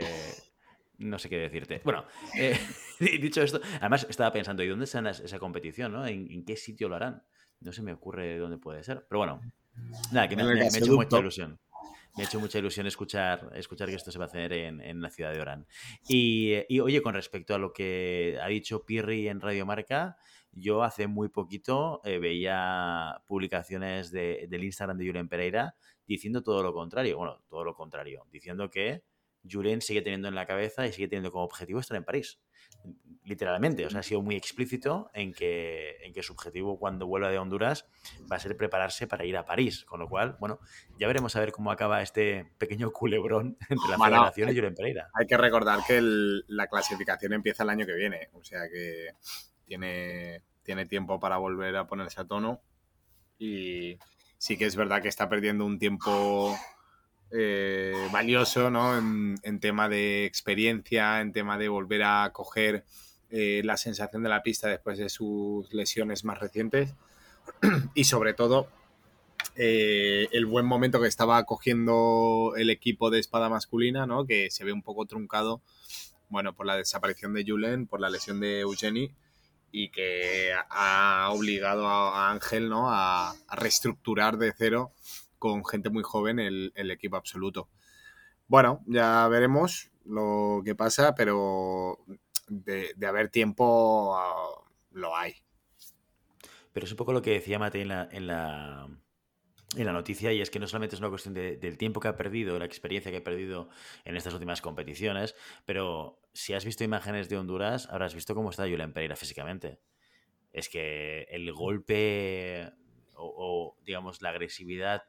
no sé qué decirte. Bueno, dicho esto, además estaba pensando, ¿y dónde está esa competición? ¿no? ¿En, qué sitio lo harán? No se me ocurre dónde puede ser. Pero bueno, nada, que me, ha hecho mucha ilusión. Me ha hecho mucha ilusión escuchar, escuchar que esto se va a hacer en, la ciudad de Orán. Y, y, oye, con respecto a lo que ha dicho Pirri en Radio Marca, yo hace muy poquito eh, veía publicaciones del Instagram de Julen Pereira diciendo todo lo contrario. Bueno, todo lo contrario. Diciendo que Julen sigue teniendo en la cabeza y sigue teniendo como objetivo estar en París. Literalmente. O sea, ha sido muy explícito en que, en que su objetivo cuando vuelva de Honduras va a ser prepararse para ir a París. Con lo cual, bueno, ya veremos a ver cómo acaba este pequeño culebrón entre la Federación y Julen Pereira. Hay que recordar que la clasificación empieza el año que viene. O sea que tiene, tiene tiempo para volver a ponerse a tono y sí que es verdad que está perdiendo un tiempo eh, valioso, ¿no? En, en, tema de experiencia, en tema de volver a coger eh, la sensación de la pista después de sus lesiones más recientes y sobre todo eh, el buen momento que estaba cogiendo el equipo de espada masculina, ¿no? Que se ve un poco truncado, bueno, por la desaparición de Julen, por la lesión de Eugenie y que ha obligado a Ángel, ¿no? A, reestructurar de cero con gente muy joven el, el equipo absoluto. Bueno, ya veremos lo que pasa, pero de, haber tiempo uh, lo hay. Pero es un poco lo que decía Mate en la, en la, en la noticia y es que no solamente es una cuestión de, del tiempo que ha perdido, la experiencia que ha perdido en estas últimas competiciones, pero si has visto imágenes de Honduras, habrás visto cómo está Julián Pereira físicamente. Es que el golpe o, o digamos, la agresividad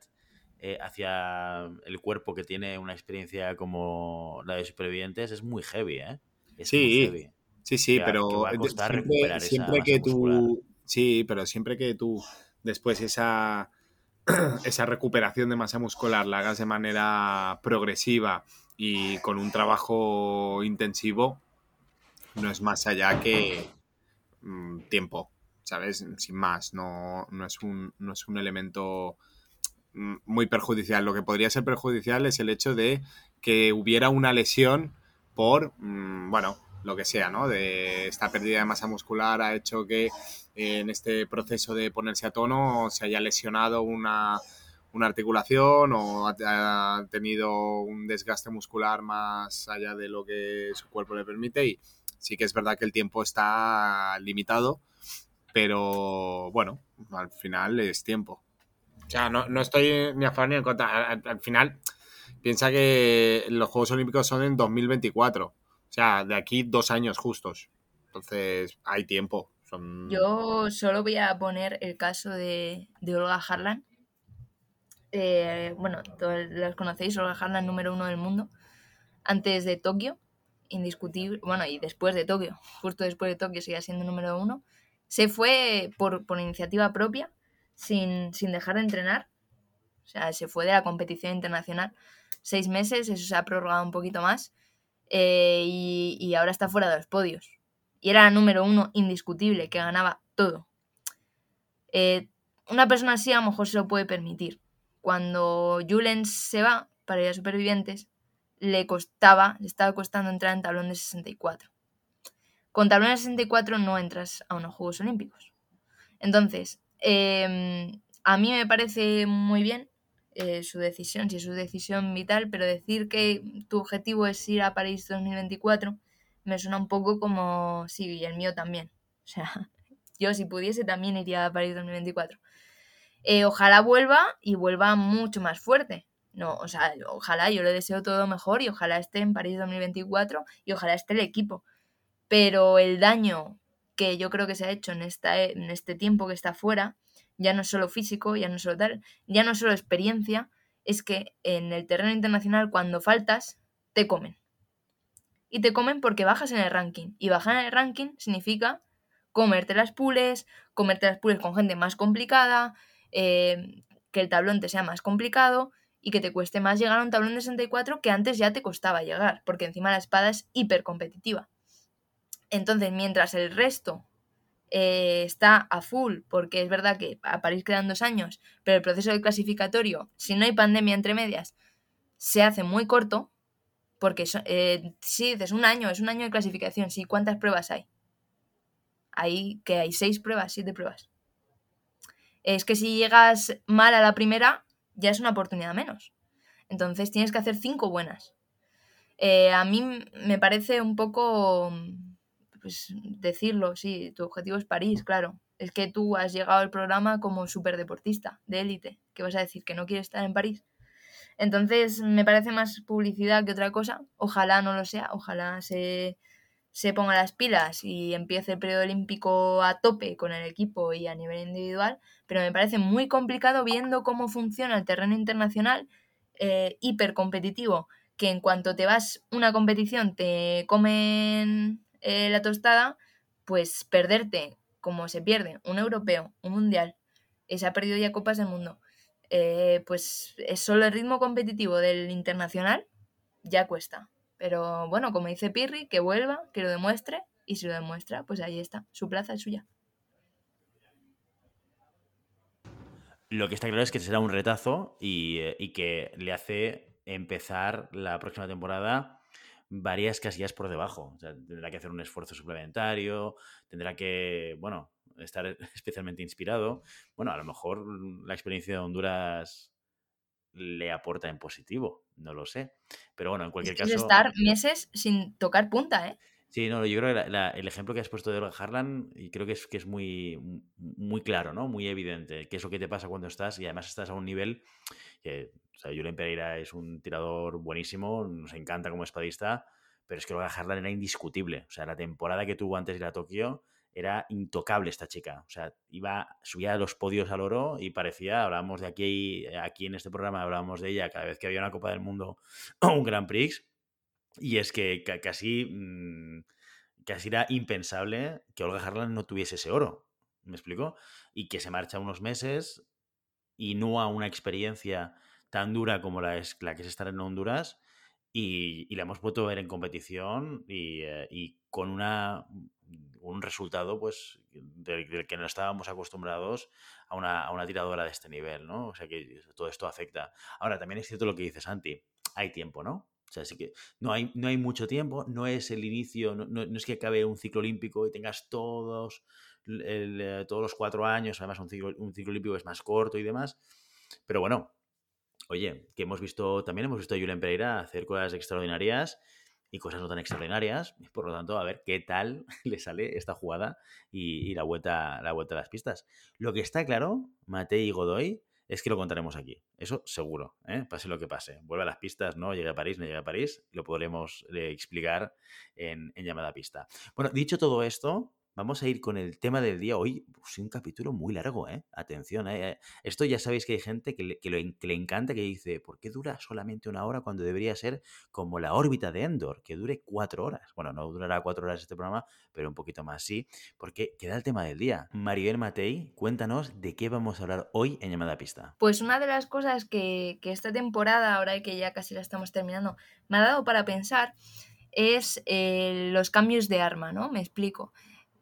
eh, hacia el cuerpo que tiene una experiencia como la de supervivientes es muy heavy, ¿eh? Es sí, muy heavy. sí, sí, que pero va, que va siempre, siempre, siempre que tú, sí, pero siempre que tú después esa esa recuperación de masa muscular la hagas de manera progresiva y con un trabajo intensivo, no es más allá que mmm, tiempo, ¿sabes? Sin más, no, no, es un, no es un elemento muy perjudicial. Lo que podría ser perjudicial es el hecho de que hubiera una lesión por, mmm, bueno, lo que sea, ¿no? De esta pérdida de masa muscular ha hecho que eh, en este proceso de ponerse a tono se haya lesionado una, una articulación o ha, ha, tenido un desgaste muscular más allá de lo que su cuerpo le permite y sí que es verdad que el tiempo está limitado, pero bueno, al final es tiempo. O sea, no, no estoy ni a favor ni en contra. Al, al, final, piensa que los Juegos Olímpicos son en 2024. O sea, de aquí dos años justos. Entonces, hay tiempo. Son... Yo solo voy a poner el caso de, de Olga Harlan. Eh, bueno, todos las conocéis, Harlan, número uno del mundo. Antes de Tokio, indiscutible. Bueno, y después de Tokio, justo después de Tokio, sigue siendo número uno. Se fue por, iniciativa propia sin, sin dejar de entrenar. O sea, se fue de la competición internacional seis meses, eso se ha prorrogado un poquito más. Eh, y, ahora está fuera de los podios. Y era número uno indiscutible, que ganaba todo. Eh, una persona así a lo mejor se lo puede permitir. Cuando Julens se va para ir a Supervivientes, le costaba, le estaba costando entrar en tablón de 64. Con tablón de 64 no entras a unos Juegos Olímpicos. Entonces, eh, a mí me parece muy bien eh, su decisión, si es su decisión vital, pero decir que tu objetivo es ir a París 2024 me suena un poco como, sí, y el mío también. O sea, yo si pudiese también iría a París 2024. Eh, ojalá vuelva y vuelva mucho más fuerte. No, o sea, ojalá, yo le deseo todo mejor y ojalá esté en París 2024 y ojalá esté el equipo. Pero el daño que yo creo que se ha hecho en, esta, en este tiempo que está fuera, ya no es solo físico, ya no es solo tal, ya no es solo experiencia, es que en el terreno internacional cuando faltas, te comen. Y te comen porque bajas en el ranking. Y bajar en el ranking significa comerte las pules, comerte las pules con gente más complicada, eh, que el tablón te sea más complicado y que te cueste más llegar a un tablón de 64 que antes ya te costaba llegar, porque encima la espada es hiper competitiva. Entonces, mientras el resto eh, está a full, porque es verdad que a París quedan dos años, pero el proceso de clasificatorio, si no hay pandemia entre medias, se hace muy corto, porque eh, si dices un año, es un año de clasificación, sí, ¿cuántas pruebas hay? Hay que hay seis pruebas, siete pruebas. Es que si llegas mal a la primera, ya es una oportunidad menos. Entonces tienes que hacer cinco buenas. Eh, a mí me parece un poco pues decirlo, sí, tu objetivo es París, claro. Es que tú has llegado al programa como superdeportista de élite, que vas a decir que no quieres estar en París. Entonces, me parece más publicidad que otra cosa. Ojalá no lo sea, ojalá se, se ponga las pilas y empiece el periodo olímpico a tope con el equipo y a nivel individual, pero me parece muy complicado viendo cómo funciona el terreno internacional eh, hiper competitivo, que en cuanto te vas una competición te comen eh, la tostada, pues perderte, como se pierde, un europeo, un mundial, se ha perdido ya Copas del Mundo, eh, pues es solo el ritmo competitivo del internacional ya cuesta. Pero bueno, como dice Pirri, que vuelva, que lo demuestre, y si lo demuestra, pues ahí está, su plaza es suya. Lo que está claro es que será un retazo y, eh, y que le hace empezar la próxima temporada varias casillas por debajo. O sea, tendrá que hacer un esfuerzo suplementario, tendrá que, bueno, estar especialmente inspirado. Bueno, a lo mejor la experiencia de Honduras le aporta en positivo, no lo sé. Pero bueno, en cualquier Es que es caso... estar meses sin tocar punta, ¿eh? Sí, no, yo creo que la- la- el ejemplo que has puesto de Harlan, y creo que es, que es muy, muy claro, ¿no? Muy evidente. ¿Qué es lo que te pasa cuando estás? Y además estás a un nivel que, o sea, Julen Pereira es un tirador buenísimo, nos encanta como espadista, pero es que Olga Harlan era indiscutible. O sea, la temporada que tuvo antes de ir a Tokio era intocable esta chica. O sea, iba, subía a los podios al oro y parecía, hablábamos de aquí, aquí en este programa hablábamos de ella cada vez que había una Copa del Mundo o un Grand Prix. Y es que ca- casi, mm, casi era impensable que Olga Harlan no tuviese ese oro. ¿Me explico? Y que se marcha unos meses y no a una experiencia tan dura como la, es, la que es estar en Honduras. Y, y la hemos vuelto a ver en competición y, eh, y con una, un resultado pues del, que no estábamos acostumbrados a una, a una tiradora de este nivel, ¿no? O sea que todo esto afecta. Ahora, también es cierto lo que dice Santi, hay tiempo, ¿no? O sea, sí que no hay, no hay mucho tiempo, no es el inicio, no, no- no es que acabe un ciclo olímpico y tengas todos, el, eh, todos los cuatro años, además un ciclo, un ciclo olímpico es más corto y demás. Pero bueno, oye, que hemos visto, también hemos visto a Julen Pereira hacer cosas extraordinarias y cosas no tan extraordinarias. Por lo tanto, a ver qué tal le sale esta jugada y, la, vuelta, la vuelta a las pistas. Lo que está claro, Matei y Godoy, es que lo contaremos aquí. Eso seguro, ¿eh? pase lo que pase. Vuelve a las pistas, no llegue a París, no llegue a París. Lo podremos eh, explicar en, llamada pista. Bueno, dicho todo esto, vamos a ir con el tema del día. Hoy, pues, un capítulo muy largo, ¿eh? Atención, ¿eh? Esto ya sabéis que hay gente que le, encanta, que dice, ¿por qué dura solamente una hora cuando debería ser como la órbita de Endor, que dure cuatro horas? Bueno, no durará cuatro horas este programa, pero un poquito más sí, porque queda el tema del día. Maribel Matei, cuéntanos de qué vamos a hablar hoy en llamada pista. Pues una de las cosas que, que esta temporada, ahora que ya casi la estamos terminando, me ha dado para pensar es eh, los cambios de arma, ¿no? Me explico.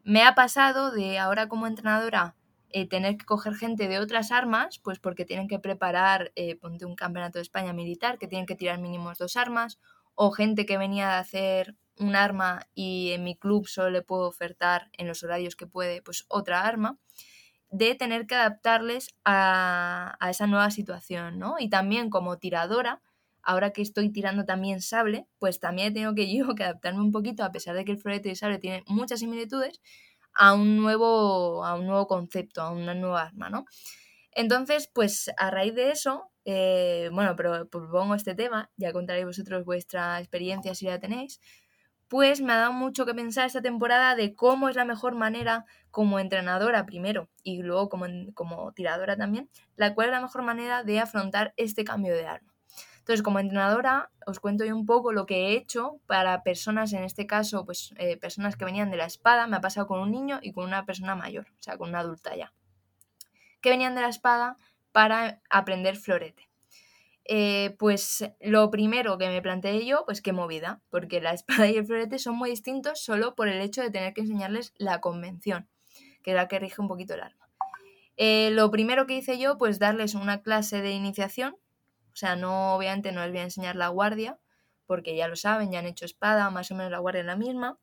Me ha pasado de ahora como entrenadora eh, tener que coger gente de otras armas, pues porque tienen que preparar, eh, ponte un campeonato de España militar, que tienen que tirar mínimos dos armas, o gente que venía de hacer un arma y en mi club solo le puedo ofertar en los horarios que puede, pues otra arma de tener que adaptarles a, a esa nueva situación, ¿no? Y también como tiradora, ahora que estoy tirando también sable, pues también tengo que yo que adaptarme un poquito, a pesar de que el florete y sable tienen muchas similitudes, a un nuevo, a un nuevo concepto, a una nueva arma, ¿no? Entonces, pues a raíz de eso, eh, bueno, pero propongo este tema, ya contaréis vosotros vuestra experiencia si la tenéis, pues me ha dado mucho que pensar esta temporada de cómo es la mejor manera como entrenadora primero y luego como, como tiradora también, la cual es la mejor manera de afrontar este cambio de arma. Entonces, como entrenadora, os cuento yo un poco lo que he hecho para personas, en este caso, pues eh, personas que venían de la espada, me ha pasado con un niño y con una persona mayor, o sea, con una adulta ya, que venían de la espada para aprender florete. Eh, pues lo primero que me planteé yo, pues qué movida, porque la espada y el florete son muy distintos solo por el hecho de tener que enseñarles la convención, que es la que rige un poquito el arma. Eh, lo primero que hice yo, pues darles una clase de iniciación, o sea, no, obviamente no les voy a enseñar la guardia, porque ya lo saben, ya han hecho espada, más o menos la guardia es la misma,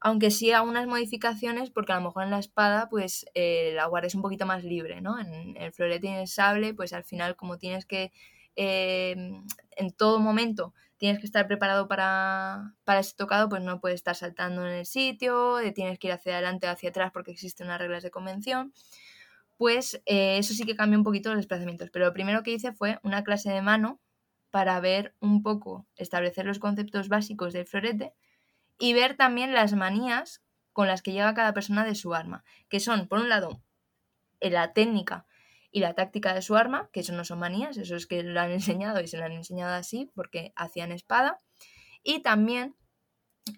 aunque sí a unas modificaciones, porque a lo mejor en la espada, pues eh, la guardia es un poquito más libre, ¿no? En el florete y en el sable, pues al final como tienes que eh, en todo momento tienes que estar preparado para, para ese tocado, pues no puedes estar saltando en el sitio, eh, tienes que ir hacia adelante o hacia atrás porque existen unas reglas de convención. Pues eh, eso sí que cambia un poquito los desplazamientos. Pero lo primero que hice fue una clase de mano para ver un poco, establecer los conceptos básicos del florete y ver también las manías con las que llega cada persona de su arma, que son, por un lado, eh, la técnica y la táctica de su arma, que eso no son manías, eso es que lo han enseñado y se lo han enseñado así porque hacían espada, y también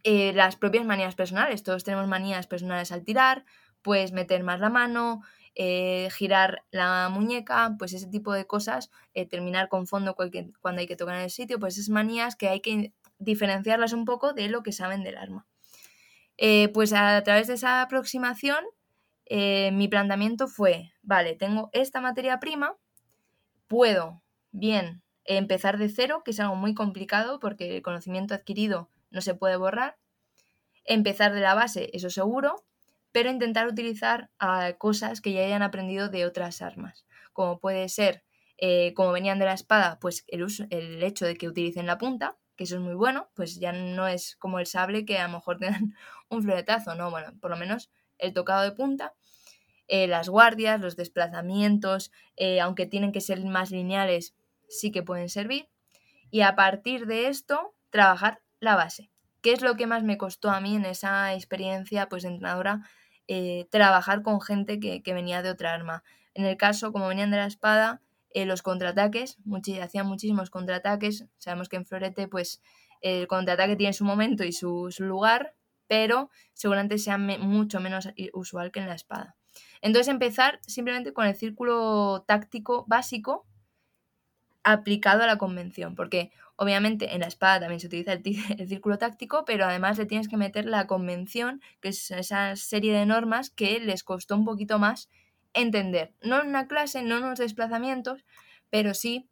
eh, las propias manías personales. Todos tenemos manías personales al tirar, pues meter más la mano, eh, girar la muñeca, pues ese tipo de cosas, eh, terminar con fondo cuando hay que tocar en el sitio, pues esas manías que hay que diferenciarlas un poco de lo que saben del arma. Eh, pues a través de esa aproximación, mi planteamiento fue, vale, tengo esta materia prima, puedo bien empezar de cero, que es algo muy complicado porque el conocimiento adquirido no se puede borrar, empezar de la base, eso seguro, pero intentar utilizar ah, cosas que ya hayan aprendido de otras armas, como puede ser, eh, como venían de la espada, pues el, el hecho de que utilicen la punta, que eso es muy bueno, pues ya no es como el sable que a lo mejor te dan un floretazo, no, bueno, por lo menos el tocado de punta, eh, las guardias, los desplazamientos, eh, aunque tienen que ser más lineales, sí que pueden servir, y a partir de esto, trabajar la base. ¿Qué es lo que más me costó a mí en esa experiencia pues, de entrenadora? Eh, trabajar con gente que, venía de otra arma. En el caso, como venían de la espada, eh, los contraataques, hacían muchísimos contraataques. Sabemos que en Florete, pues, el contraataque tiene su momento y su, lugar, pero seguramente sea mucho menos usual que en la espada. Entonces, empezar simplemente con el círculo táctico básico aplicado a la convención, porque obviamente en la espada también se utiliza el, círculo táctico, pero además le tienes que meter la convención, que es esa serie de normas que les costó un poquito más entender. No en una clase, no en unos desplazamientos, pero sí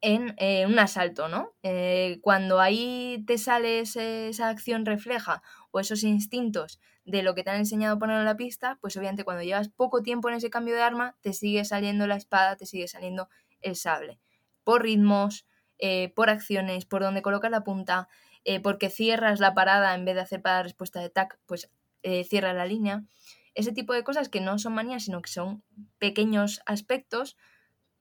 en eh, un asalto, ¿no? Eh, cuando ahí te sale esa acción refleja o esos instintos de lo que te han enseñado a poner en la pista, pues obviamente cuando llevas poco tiempo en ese cambio de arma, te sigue saliendo la espada, te sigue saliendo el sable por ritmos, eh, por acciones, por donde colocas la punta, eh, porque cierras la parada en vez de hacer para respuesta de tac, pues eh, cierra la línea. Ese tipo de cosas que no son manías, sino que son pequeños aspectos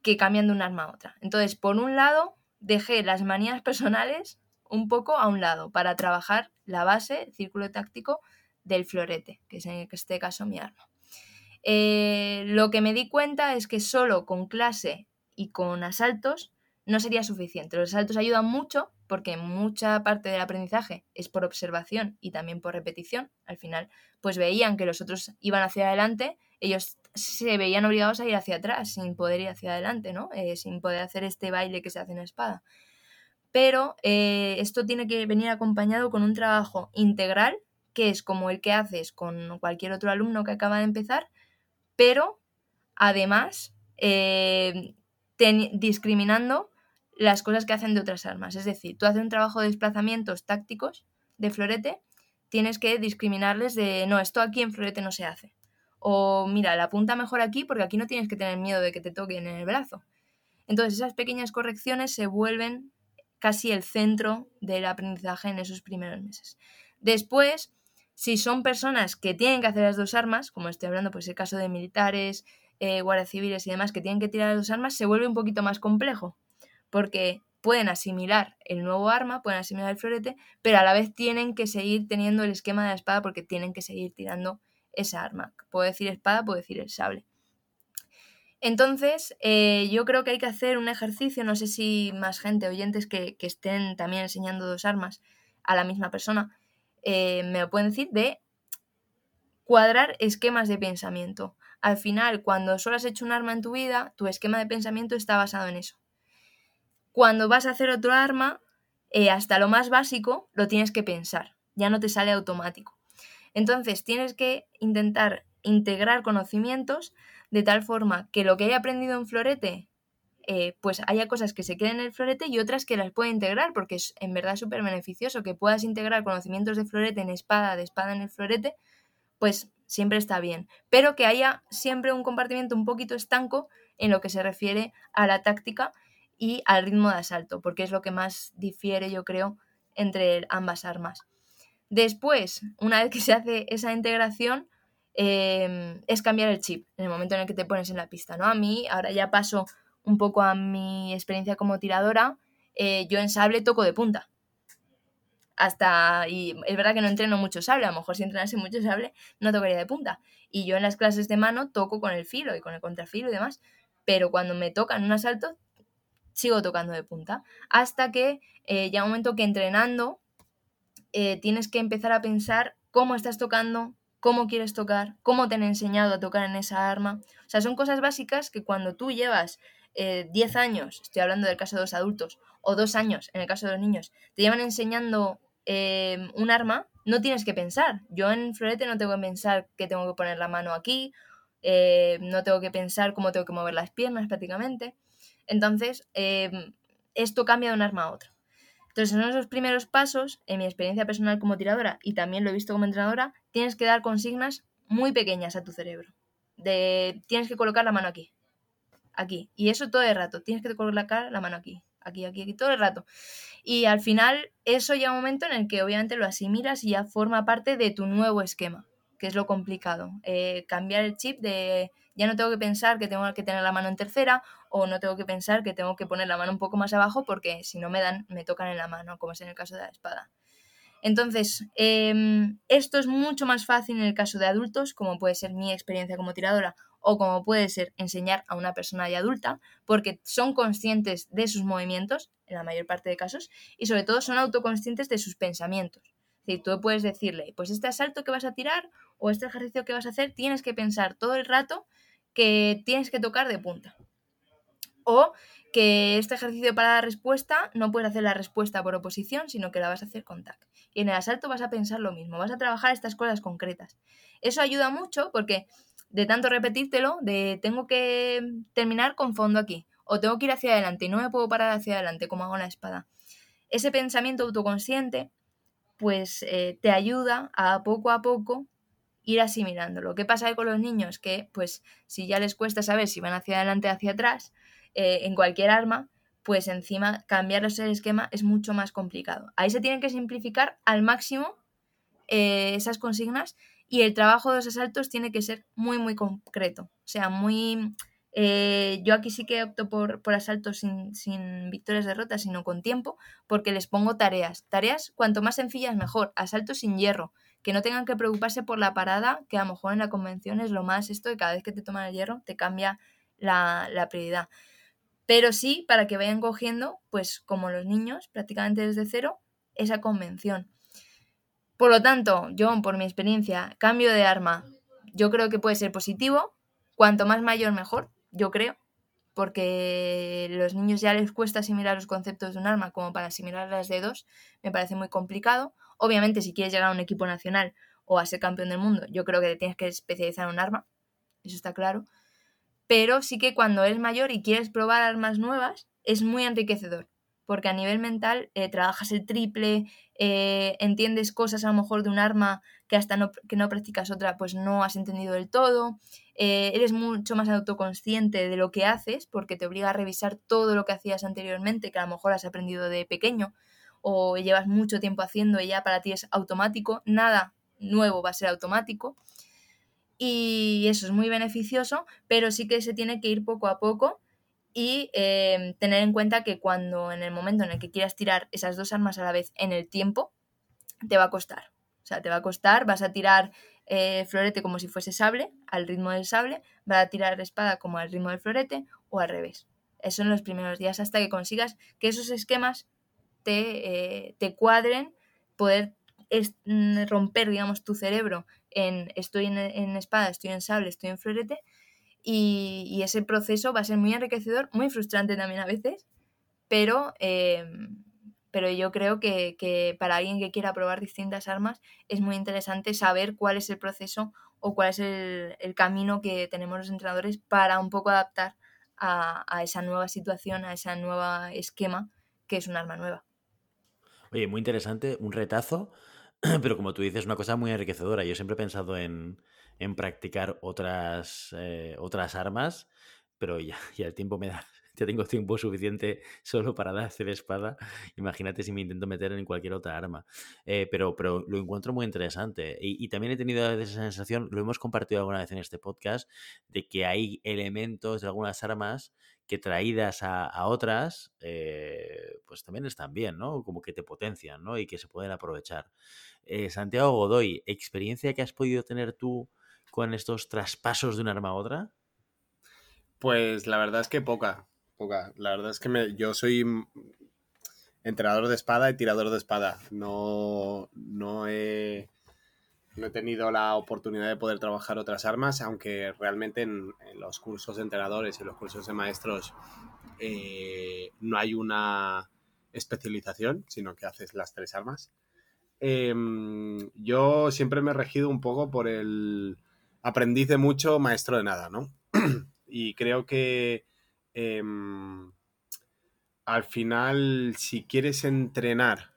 que cambian de un arma a otra. Entonces, por un lado, dejé las manías personales un poco a un lado para trabajar la base, el círculo táctico del florete, que es en este caso mi arma. lo que me di cuenta es que solo con clase y con asaltos no sería suficiente. Los asaltos ayudan mucho porque mucha parte del aprendizaje es por observación y también por repetición. Al final, pues veían que los otros iban hacia adelante, ellos se veían obligados a ir hacia atrás sin poder ir hacia adelante, ¿no? Eh, sin poder hacer este baile que se hace en espada. Pero eh, esto tiene que venir acompañado con un trabajo integral, que es como el que haces con cualquier otro alumno que acaba de empezar, pero además eh, discriminando las cosas que hacen de otras armas. Es decir, tú haces un trabajo de desplazamientos tácticos de florete, tienes que discriminarles de, no, esto aquí en florete no se hace. O mira, la punta mejor aquí porque aquí no tienes que tener miedo de que te toquen en el brazo. Entonces esas pequeñas correcciones se vuelven casi el centro del aprendizaje en esos primeros meses. Después, si son personas que tienen que hacer las dos armas, como estoy hablando, pues el caso de militares, eh, guardias civiles y demás que tienen que tirar dos armas, se vuelve un poquito más complejo, porque pueden asimilar el nuevo arma, pueden asimilar el florete, pero a la vez tienen que seguir teniendo el esquema de la espada porque tienen que seguir tirando esa arma. Puedo decir espada, puedo decir el sable. Entonces, eh, yo creo que hay que hacer un ejercicio, no sé si más gente, oyentes que, estén también enseñando dos armas a la misma persona, eh, me lo pueden decir, de cuadrar esquemas de pensamiento al final, cuando solo has hecho un arma en tu vida, tu esquema de pensamiento está basado en eso. Cuando vas a hacer otro arma, eh, hasta lo más básico lo tienes que pensar, ya no te sale automático. Entonces tienes que intentar integrar conocimientos de tal forma que lo que haya aprendido en florete, eh, pues haya cosas que se queden en el florete y otras que las pueda integrar, porque es en verdad súper beneficioso que puedas integrar conocimientos de florete en espada, de espada en el florete, pues siempre está bien, pero que haya siempre un compartimiento un poquito estanco en lo que se refiere a la táctica y al ritmo de asalto, porque es lo que más difiere, yo creo, entre ambas armas. Después, una vez que se hace esa integración, em, es cambiar el chip en el momento en el que te pones en la pista, ¿no? A mí, ahora ya paso un poco a mi experiencia como tiradora, eh, yo en sable toco de punta hasta, y es verdad que no entreno mucho sable, a lo mejor si entrenase mucho sable no tocaría de punta. Y yo en las clases de mano toco con el filo y con el contrafilo y demás, pero cuando me tocan un asalto sigo tocando de punta. Hasta que eh, ya un momento que entrenando eh, tienes que empezar a pensar cómo estás tocando, cómo quieres tocar, cómo te han enseñado a tocar en esa arma. O sea, son cosas básicas que cuando tú llevas 10 eh, años, estoy hablando del caso de los adultos, o dos años en el caso de los niños, te llevan enseñando eh, un arma, no tienes que pensar. Yo en florete no tengo que pensar que tengo que poner la mano aquí, eh, no tengo que pensar cómo tengo que mover las piernas prácticamente. Entonces, esto cambia de un arma a otra. Entonces, en esos primeros pasos, en mi experiencia personal como tiradora y también lo he visto como entrenadora, tienes que dar consignas muy pequeñas a tu cerebro. De tienes que colocar la mano aquí, aquí. Y eso todo el rato. Tienes que colocar la mano aquí, aquí, aquí, aquí, todo el rato. Y al final, eso llega un momento en el que obviamente lo asimilas y ya forma parte de tu nuevo esquema, que es lo complicado. Eh, cambiar el chip de ya no tengo que pensar que tengo que tener la mano en tercera o no tengo que pensar que tengo que poner la mano un poco más abajo porque si no me dan, me tocan en la mano, como es en el caso de la espada. Entonces, em, esto es mucho más fácil en el caso de adultos, como puede ser mi experiencia como tiradora o como puede ser enseñar a una persona ya adulta, porque son conscientes de sus movimientos, en la mayor parte de casos, y sobre todo son autoconscientes de sus pensamientos. Es decir, tú puedes decirle, pues este asalto que vas a tirar o este ejercicio que vas a hacer, tienes que pensar todo el rato que tienes que tocar de punta. O que este ejercicio para la respuesta no puedes hacer la respuesta por oposición, sino que la vas a hacer con tac. Y en el asalto vas a pensar lo mismo, vas a trabajar estas cosas concretas. Eso ayuda mucho porque de tanto repetírtelo, de tengo que terminar con fondo aquí, o tengo que ir hacia adelante y no me puedo parar hacia adelante como hago la espada. Ese pensamiento autoconsciente pues eh, te ayuda a poco a poco ir asimilando. Lo que pasa con los niños, que pues si ya les cuesta saber si van hacia adelante o hacia atrás, eh, en cualquier arma, pues encima cambiarles el esquema es mucho más complicado. Ahí se tienen que simplificar al máximo eh, esas consignas y el trabajo de los asaltos tiene que ser muy, muy concreto. O sea, muy eh, yo aquí sí que opto por, por asaltos sin, sin victorias derrotas, sino con tiempo, porque les pongo tareas. Tareas cuanto más sencillas mejor. Asaltos sin hierro, que no tengan que preocuparse por la parada, que a lo mejor en la convención es lo más esto de cada vez que te toman el hierro te cambia la, la prioridad. Pero sí, para que vayan cogiendo, pues como los niños, prácticamente desde cero, esa convención. Por lo tanto, yo, por mi experiencia, cambio de arma, yo creo que puede ser positivo. Cuanto más mayor, mejor yo creo, porque los niños ya les cuesta asimilar los conceptos de un arma como para asimilar las de dos, me parece muy complicado. Obviamente, si quieres llegar a un equipo nacional o a ser campeón del mundo, yo creo que tienes que especializar en un arma, eso está claro. Pero sí que cuando eres mayor y quieres probar armas nuevas, es muy enriquecedor, porque a nivel mental eh, trabajas el triple, eh, entiendes cosas a lo mejor de un arma que hasta no, que no practicas otra, pues no has entendido del todo. Eh, eres mucho más autoconsciente de lo que haces porque te obliga a revisar todo lo que hacías anteriormente, que a lo mejor has aprendido de pequeño o llevas mucho tiempo haciendo y ya para ti es automático. Nada nuevo va a ser automático. Y eso es muy beneficioso, pero sí que se tiene que ir poco a poco y eh, tener en cuenta que cuando en el momento en el que quieras tirar esas dos armas a la vez en el tiempo, te va a costar. O sea, te va a costar, vas a tirar eh, florete como si fuese sable, al ritmo del sable, vas a tirar espada como al ritmo del florete o al revés. Eso en los primeros días hasta que consigas que esos esquemas te, eh, te cuadren, poder mm, romper, digamos, tu cerebro en estoy en, en, espada, estoy en sable, estoy en florete, y, ese proceso va a ser muy enriquecedor, muy frustrante también a veces, pero eh, pero yo creo que, para alguien que quiera probar distintas armas es muy interesante saber cuál es el proceso o cuál es el, camino que tenemos los entrenadores para un poco adaptar a, esa nueva situación, a ese nuevo esquema que es un arma nueva. Oye, muy interesante, un retazo, pero como tú dices, una cosa muy enriquecedora. Yo siempre he pensado en, practicar otras, eh, otras armas, pero ya, ya el tiempo me da, ya tengo tiempo suficiente solo para hacer espada. Imagínate si me intento meter en cualquier otra arma. Eh, pero, pero lo encuentro muy interesante. Y, también he tenido esa sensación, lo hemos compartido alguna vez en este podcast, de que hay elementos de algunas armas que traídas a, otras, eh, pues también están bien, ¿no? Como que te potencian, ¿no? Y que se pueden aprovechar. Eh, Santiago Godoy, ¿experiencia que has podido tener tú con estos traspasos de un arma a otra? Pues la verdad es que poca. La verdad es que me, yo soy entrenador de espada y tirador de espada. No, no he no he tenido la oportunidad de poder trabajar otras armas, aunque realmente en, los cursos de entrenadores y los cursos de maestros eh, no hay una especialización, sino que haces las tres armas. Em, yo siempre me he regido un poco por el aprendiz de mucho, maestro de nada, ¿no? y creo que em, al final, si quieres entrenar,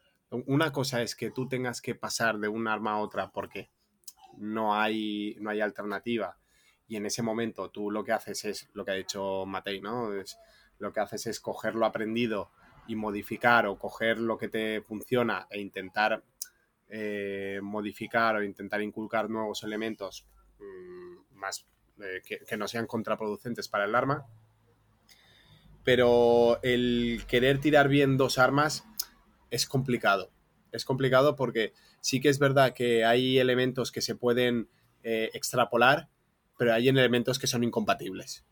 una cosa es que tú tengas que pasar de un arma a otra porque no hay, no hay alternativa. Y en ese momento tú lo que haces es lo que ha dicho Matei, ¿no? Es, lo que haces es coger lo aprendido y modificar o coger lo que te funciona e intentar eh, modificar o intentar inculcar nuevos elementos mm, más eh, que, no sean contraproducentes para el arma. Pero el querer tirar bien dos armas es complicado. Es complicado porque sí que es verdad que hay elementos que se pueden eh, extrapolar, pero hay elementos que son incompatibles.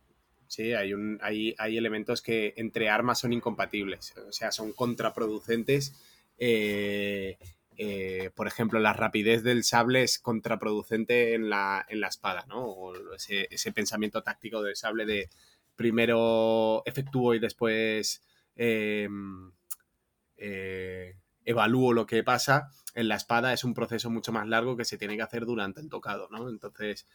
Sí, hay, un, hay, hay, elementos que entre armas son incompatibles, o sea, son contraproducentes. Eh, eh, por ejemplo, la rapidez del sable es contraproducente en la, en la espada, ¿no? O ese, pensamiento táctico del sable de primero efectúo y después eh, evalúo lo que pasa. En la espada es un proceso mucho más largo que se tiene que hacer durante el tocado, ¿no? Entonces,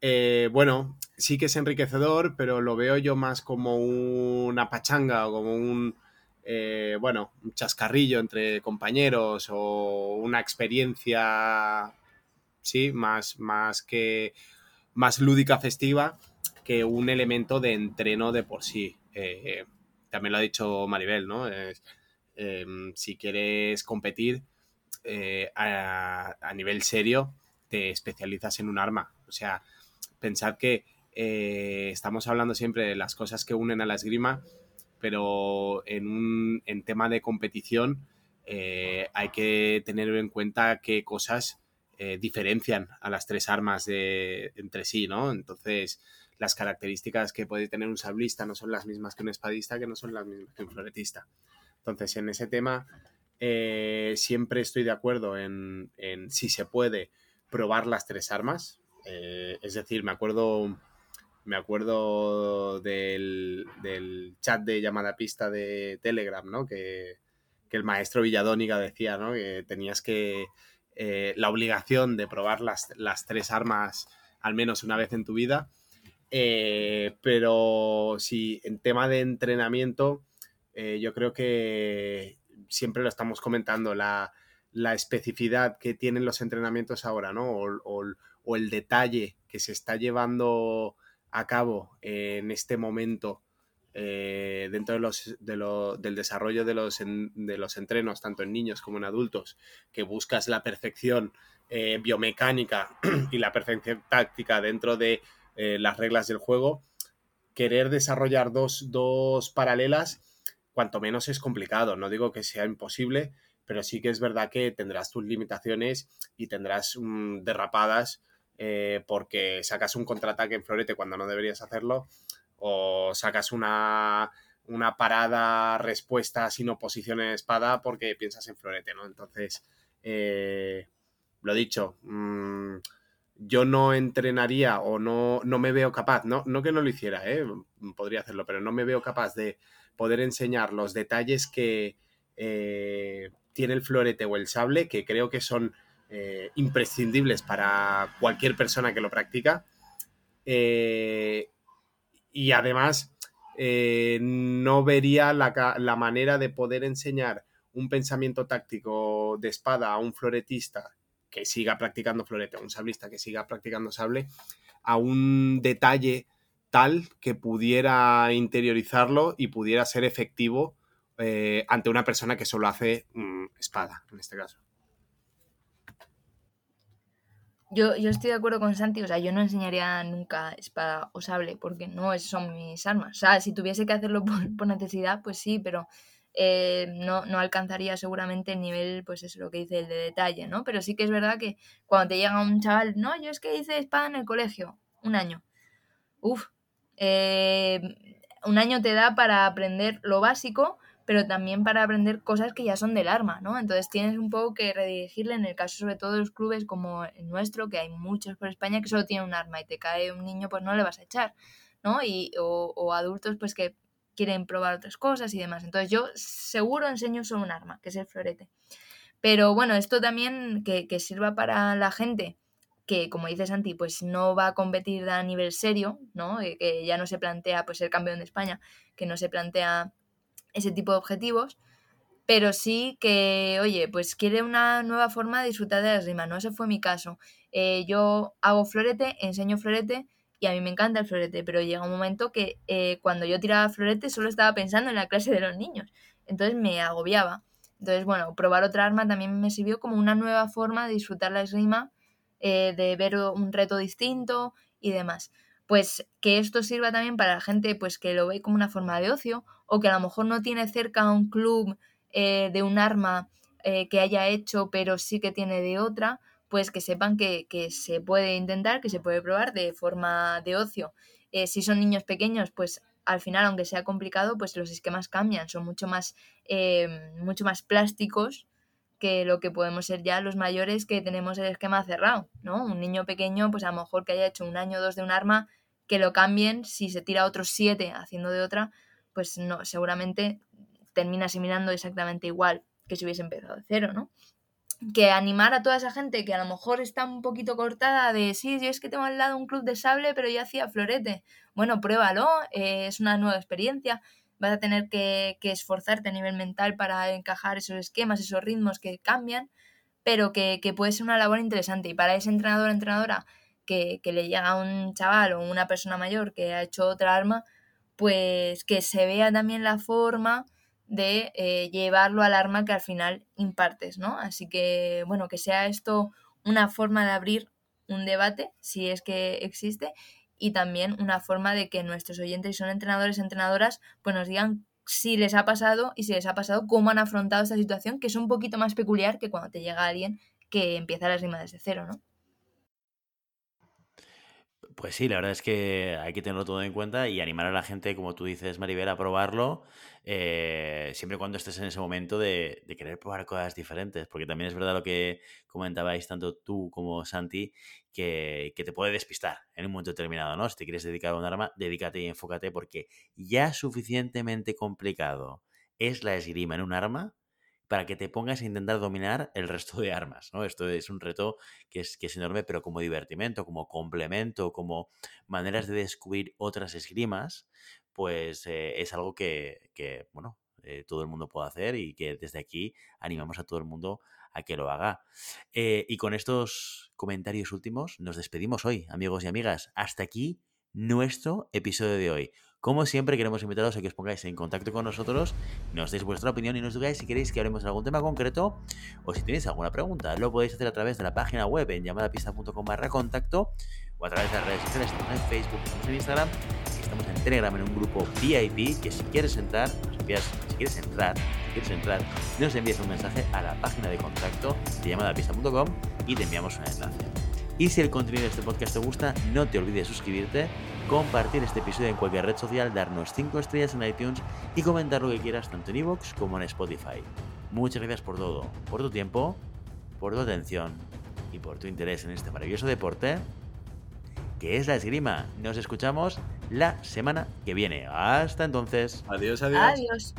eh, bueno, sí que es enriquecedor, pero lo veo yo más como una pachanga o como un, eh, bueno, un chascarrillo entre compañeros o una experiencia, sí, más, más que más lúdica festiva que un elemento de entreno de por sí. Eh, también lo ha dicho Maribel, ¿no? Em, si quieres competir a, a nivel serio, te especializas en un arma. O sea, pensar que eh, estamos hablando siempre de las cosas que unen a la esgrima, pero en un en tema de competición eh, hay que tener en cuenta qué cosas eh, diferencian a las tres armas de, entre sí, ¿no? Entonces, las características que puede tener un sablista no son las mismas que un espadista, que no son las mismas que un floretista. Entonces, en ese tema, siempre estoy de acuerdo en, en si se puede probar las tres armas, eh, es decir, me acuerdo, me acuerdo del, chat de llamada pista de Telegram, ¿no? Que, el maestro Villadóniga decía, ¿no? Que tenías que eh, la obligación de probar las, tres armas al menos una vez en tu vida. Eh, pero sí, en tema de entrenamiento, yo creo que siempre lo estamos comentando, la, especificidad que tienen los entrenamientos ahora, ¿no? o, el detalle que se está llevando a cabo en este momento eh, dentro de los, del desarrollo de los, de los entrenos, tanto en niños como en adultos, que buscas la perfección eh, biomecánica y la perfección táctica dentro de eh, las reglas del juego, querer desarrollar dos, dos paralelas, cuanto menos es complicado. No digo que sea imposible, pero sí que es verdad que tendrás tus limitaciones y tendrás mm, derrapadas eh, porque sacas un contraataque en florete cuando no deberías hacerlo, o sacas una, parada respuesta sin oposición en espada porque piensas en florete, ¿no? Entonces, eh, lo dicho, mm, yo no entrenaría o no, no me veo capaz, no, no que no lo hiciera, ¿eh? podría hacerlo, pero no me veo capaz de poder enseñar los detalles que tiene el florete o el sable, que creo que son eh, imprescindibles para cualquier persona que lo practica. Eh, y además, eh, no vería la, manera de poder enseñar un pensamiento táctico de espada a un floretista que siga practicando florete, a un sablista que siga practicando sable, a un detalle tal que pudiera interiorizarlo y pudiera ser efectivo ante una persona que solo hace mm, espada, en este caso. Yo, yo estoy de acuerdo con Santi, o sea, yo no enseñaría nunca espada o sable, porque no son mis armas. O sea, si tuviese que hacerlo por, necesidad, pues sí, pero eh, no, no, alcanzaría seguramente el nivel, pues es lo que dice el de detalle, ¿no? Pero sí que es verdad que cuando te llega un chaval, no, yo es que hice espada en el colegio, un año. Uf, eh, un año te da para aprender lo básico, pero también para aprender cosas que ya son del arma, ¿no? Entonces tienes un poco que redirigirle en el caso sobre todo de los clubes como el nuestro, que hay muchos por España que solo tienen un arma y te cae un niño, pues no le vas a echar, ¿no? Y, o, o adultos pues que quieren probar otras cosas y demás. Entonces yo seguro enseño solo un arma, que es el florete. Pero bueno, esto también que, que sirva para la gente que, como dice Santi, pues no va a competir a nivel serio, ¿no? Eh, que ya no se plantea pues ser campeón de España, que no se plantea ese tipo de objetivos, pero sí que, oye, pues quiere una nueva forma de disfrutar de la esgrima, ¿no? Ese fue mi caso. Eh, yo hago florete, enseño florete y a mí me encanta el florete, pero llega un momento que eh, cuando yo tiraba florete solo estaba pensando en la clase de los niños, entonces me agobiaba. Entonces, bueno, probar otra arma también me sirvió como una nueva forma de disfrutar la esgrima eh, de ver un reto distinto y demás. Pues que esto sirva también para la gente pues que lo ve como una forma de ocio o que a lo mejor no tiene cerca un club eh, de un arma eh, que haya hecho pero sí que tiene de otra, pues que sepan que, que, se puede intentar, que se puede probar de forma de ocio. si son niños pequeños, pues al final, aunque sea complicado, pues los esquemas cambian, son mucho más, mucho más plásticos que lo que podemos ser ya los mayores que tenemos el esquema cerrado, ¿no? Un niño pequeño, pues a lo mejor que haya hecho un año o dos de un arma, que lo cambien, si se tira otros siete haciendo de otra, pues no, seguramente termina asimilando exactamente igual que si hubiese empezado de cero, ¿no? Que animar a toda esa gente que a lo mejor está un poquito cortada de, sí, yo es que tengo al lado un club de sable, pero yo hacía florete. Bueno, pruébalo, eh, es una nueva experiencia vas a tener que, esforzarte a nivel mental para encajar esos esquemas, esos ritmos que cambian, pero que, puede ser una labor interesante. Y para ese entrenador o entrenadora que, le llega a un chaval o una persona mayor que ha hecho otra arma, pues que se vea también la forma de eh, llevarlo al arma que al final impartes, ¿no? Así que, bueno, que sea esto una forma de abrir un debate, si es que existe, y también una forma de que nuestros oyentes, si son entrenadores, entrenadoras, pues nos digan si les ha pasado y si les ha pasado, cómo han afrontado esta situación, que es un poquito más peculiar que cuando te llega alguien que empieza la rima desde cero, ¿no? Pues sí, la verdad es que hay que tenerlo todo en cuenta y animar a la gente, como tú dices, Maribel, a probarlo, eh, siempre cuando estés en ese momento de, querer probar cosas diferentes, porque también es verdad lo que comentabais tanto tú como Santi, que, que te puede despistar en un momento determinado, ¿no? Si te quieres dedicar a un arma, dedícate y enfócate, porque ya suficientemente complicado es la esgrima en un arma para que te pongas a intentar dominar el resto de armas, ¿no? Esto es un reto que es, que es enorme, pero como divertimento, como complemento, como maneras de descubrir otras esgrimas, pues eh, es algo que, bueno, eh, todo el mundo puede hacer y que desde aquí animamos a todo el mundo a que lo haga. Eh, y con estos comentarios últimos nos despedimos hoy, amigos y amigas. Hasta aquí nuestro episodio de hoy. Como siempre, queremos invitaros a que os pongáis en contacto con nosotros, nos deis vuestra opinión y nos digáis si queréis que hablemos de algún tema concreto o si tenéis alguna pregunta. Lo podéis hacer a través de la página web en llamadapista.com barra contacto o a través de las redes sociales, estamos en Facebook, estamos en Instagram estamos en Telegram en un grupo VIP que si quieres entrar, nos envías, si quieres entrar, si quieres entrar, nos envías un mensaje a la página de contacto de llamadapista.com y te enviamos un enlace. Y si el contenido de este podcast te gusta, no te olvides de suscribirte compartir este episodio en cualquier red social, darnos 5 estrellas en iTunes y comentar lo que quieras tanto en iVoox como en Spotify. Muchas gracias por todo, por tu tiempo, por tu atención y por tu interés en este maravilloso deporte que es la esgrima. Nos escuchamos la semana que viene. Hasta entonces. Adiós, adiós. Adiós.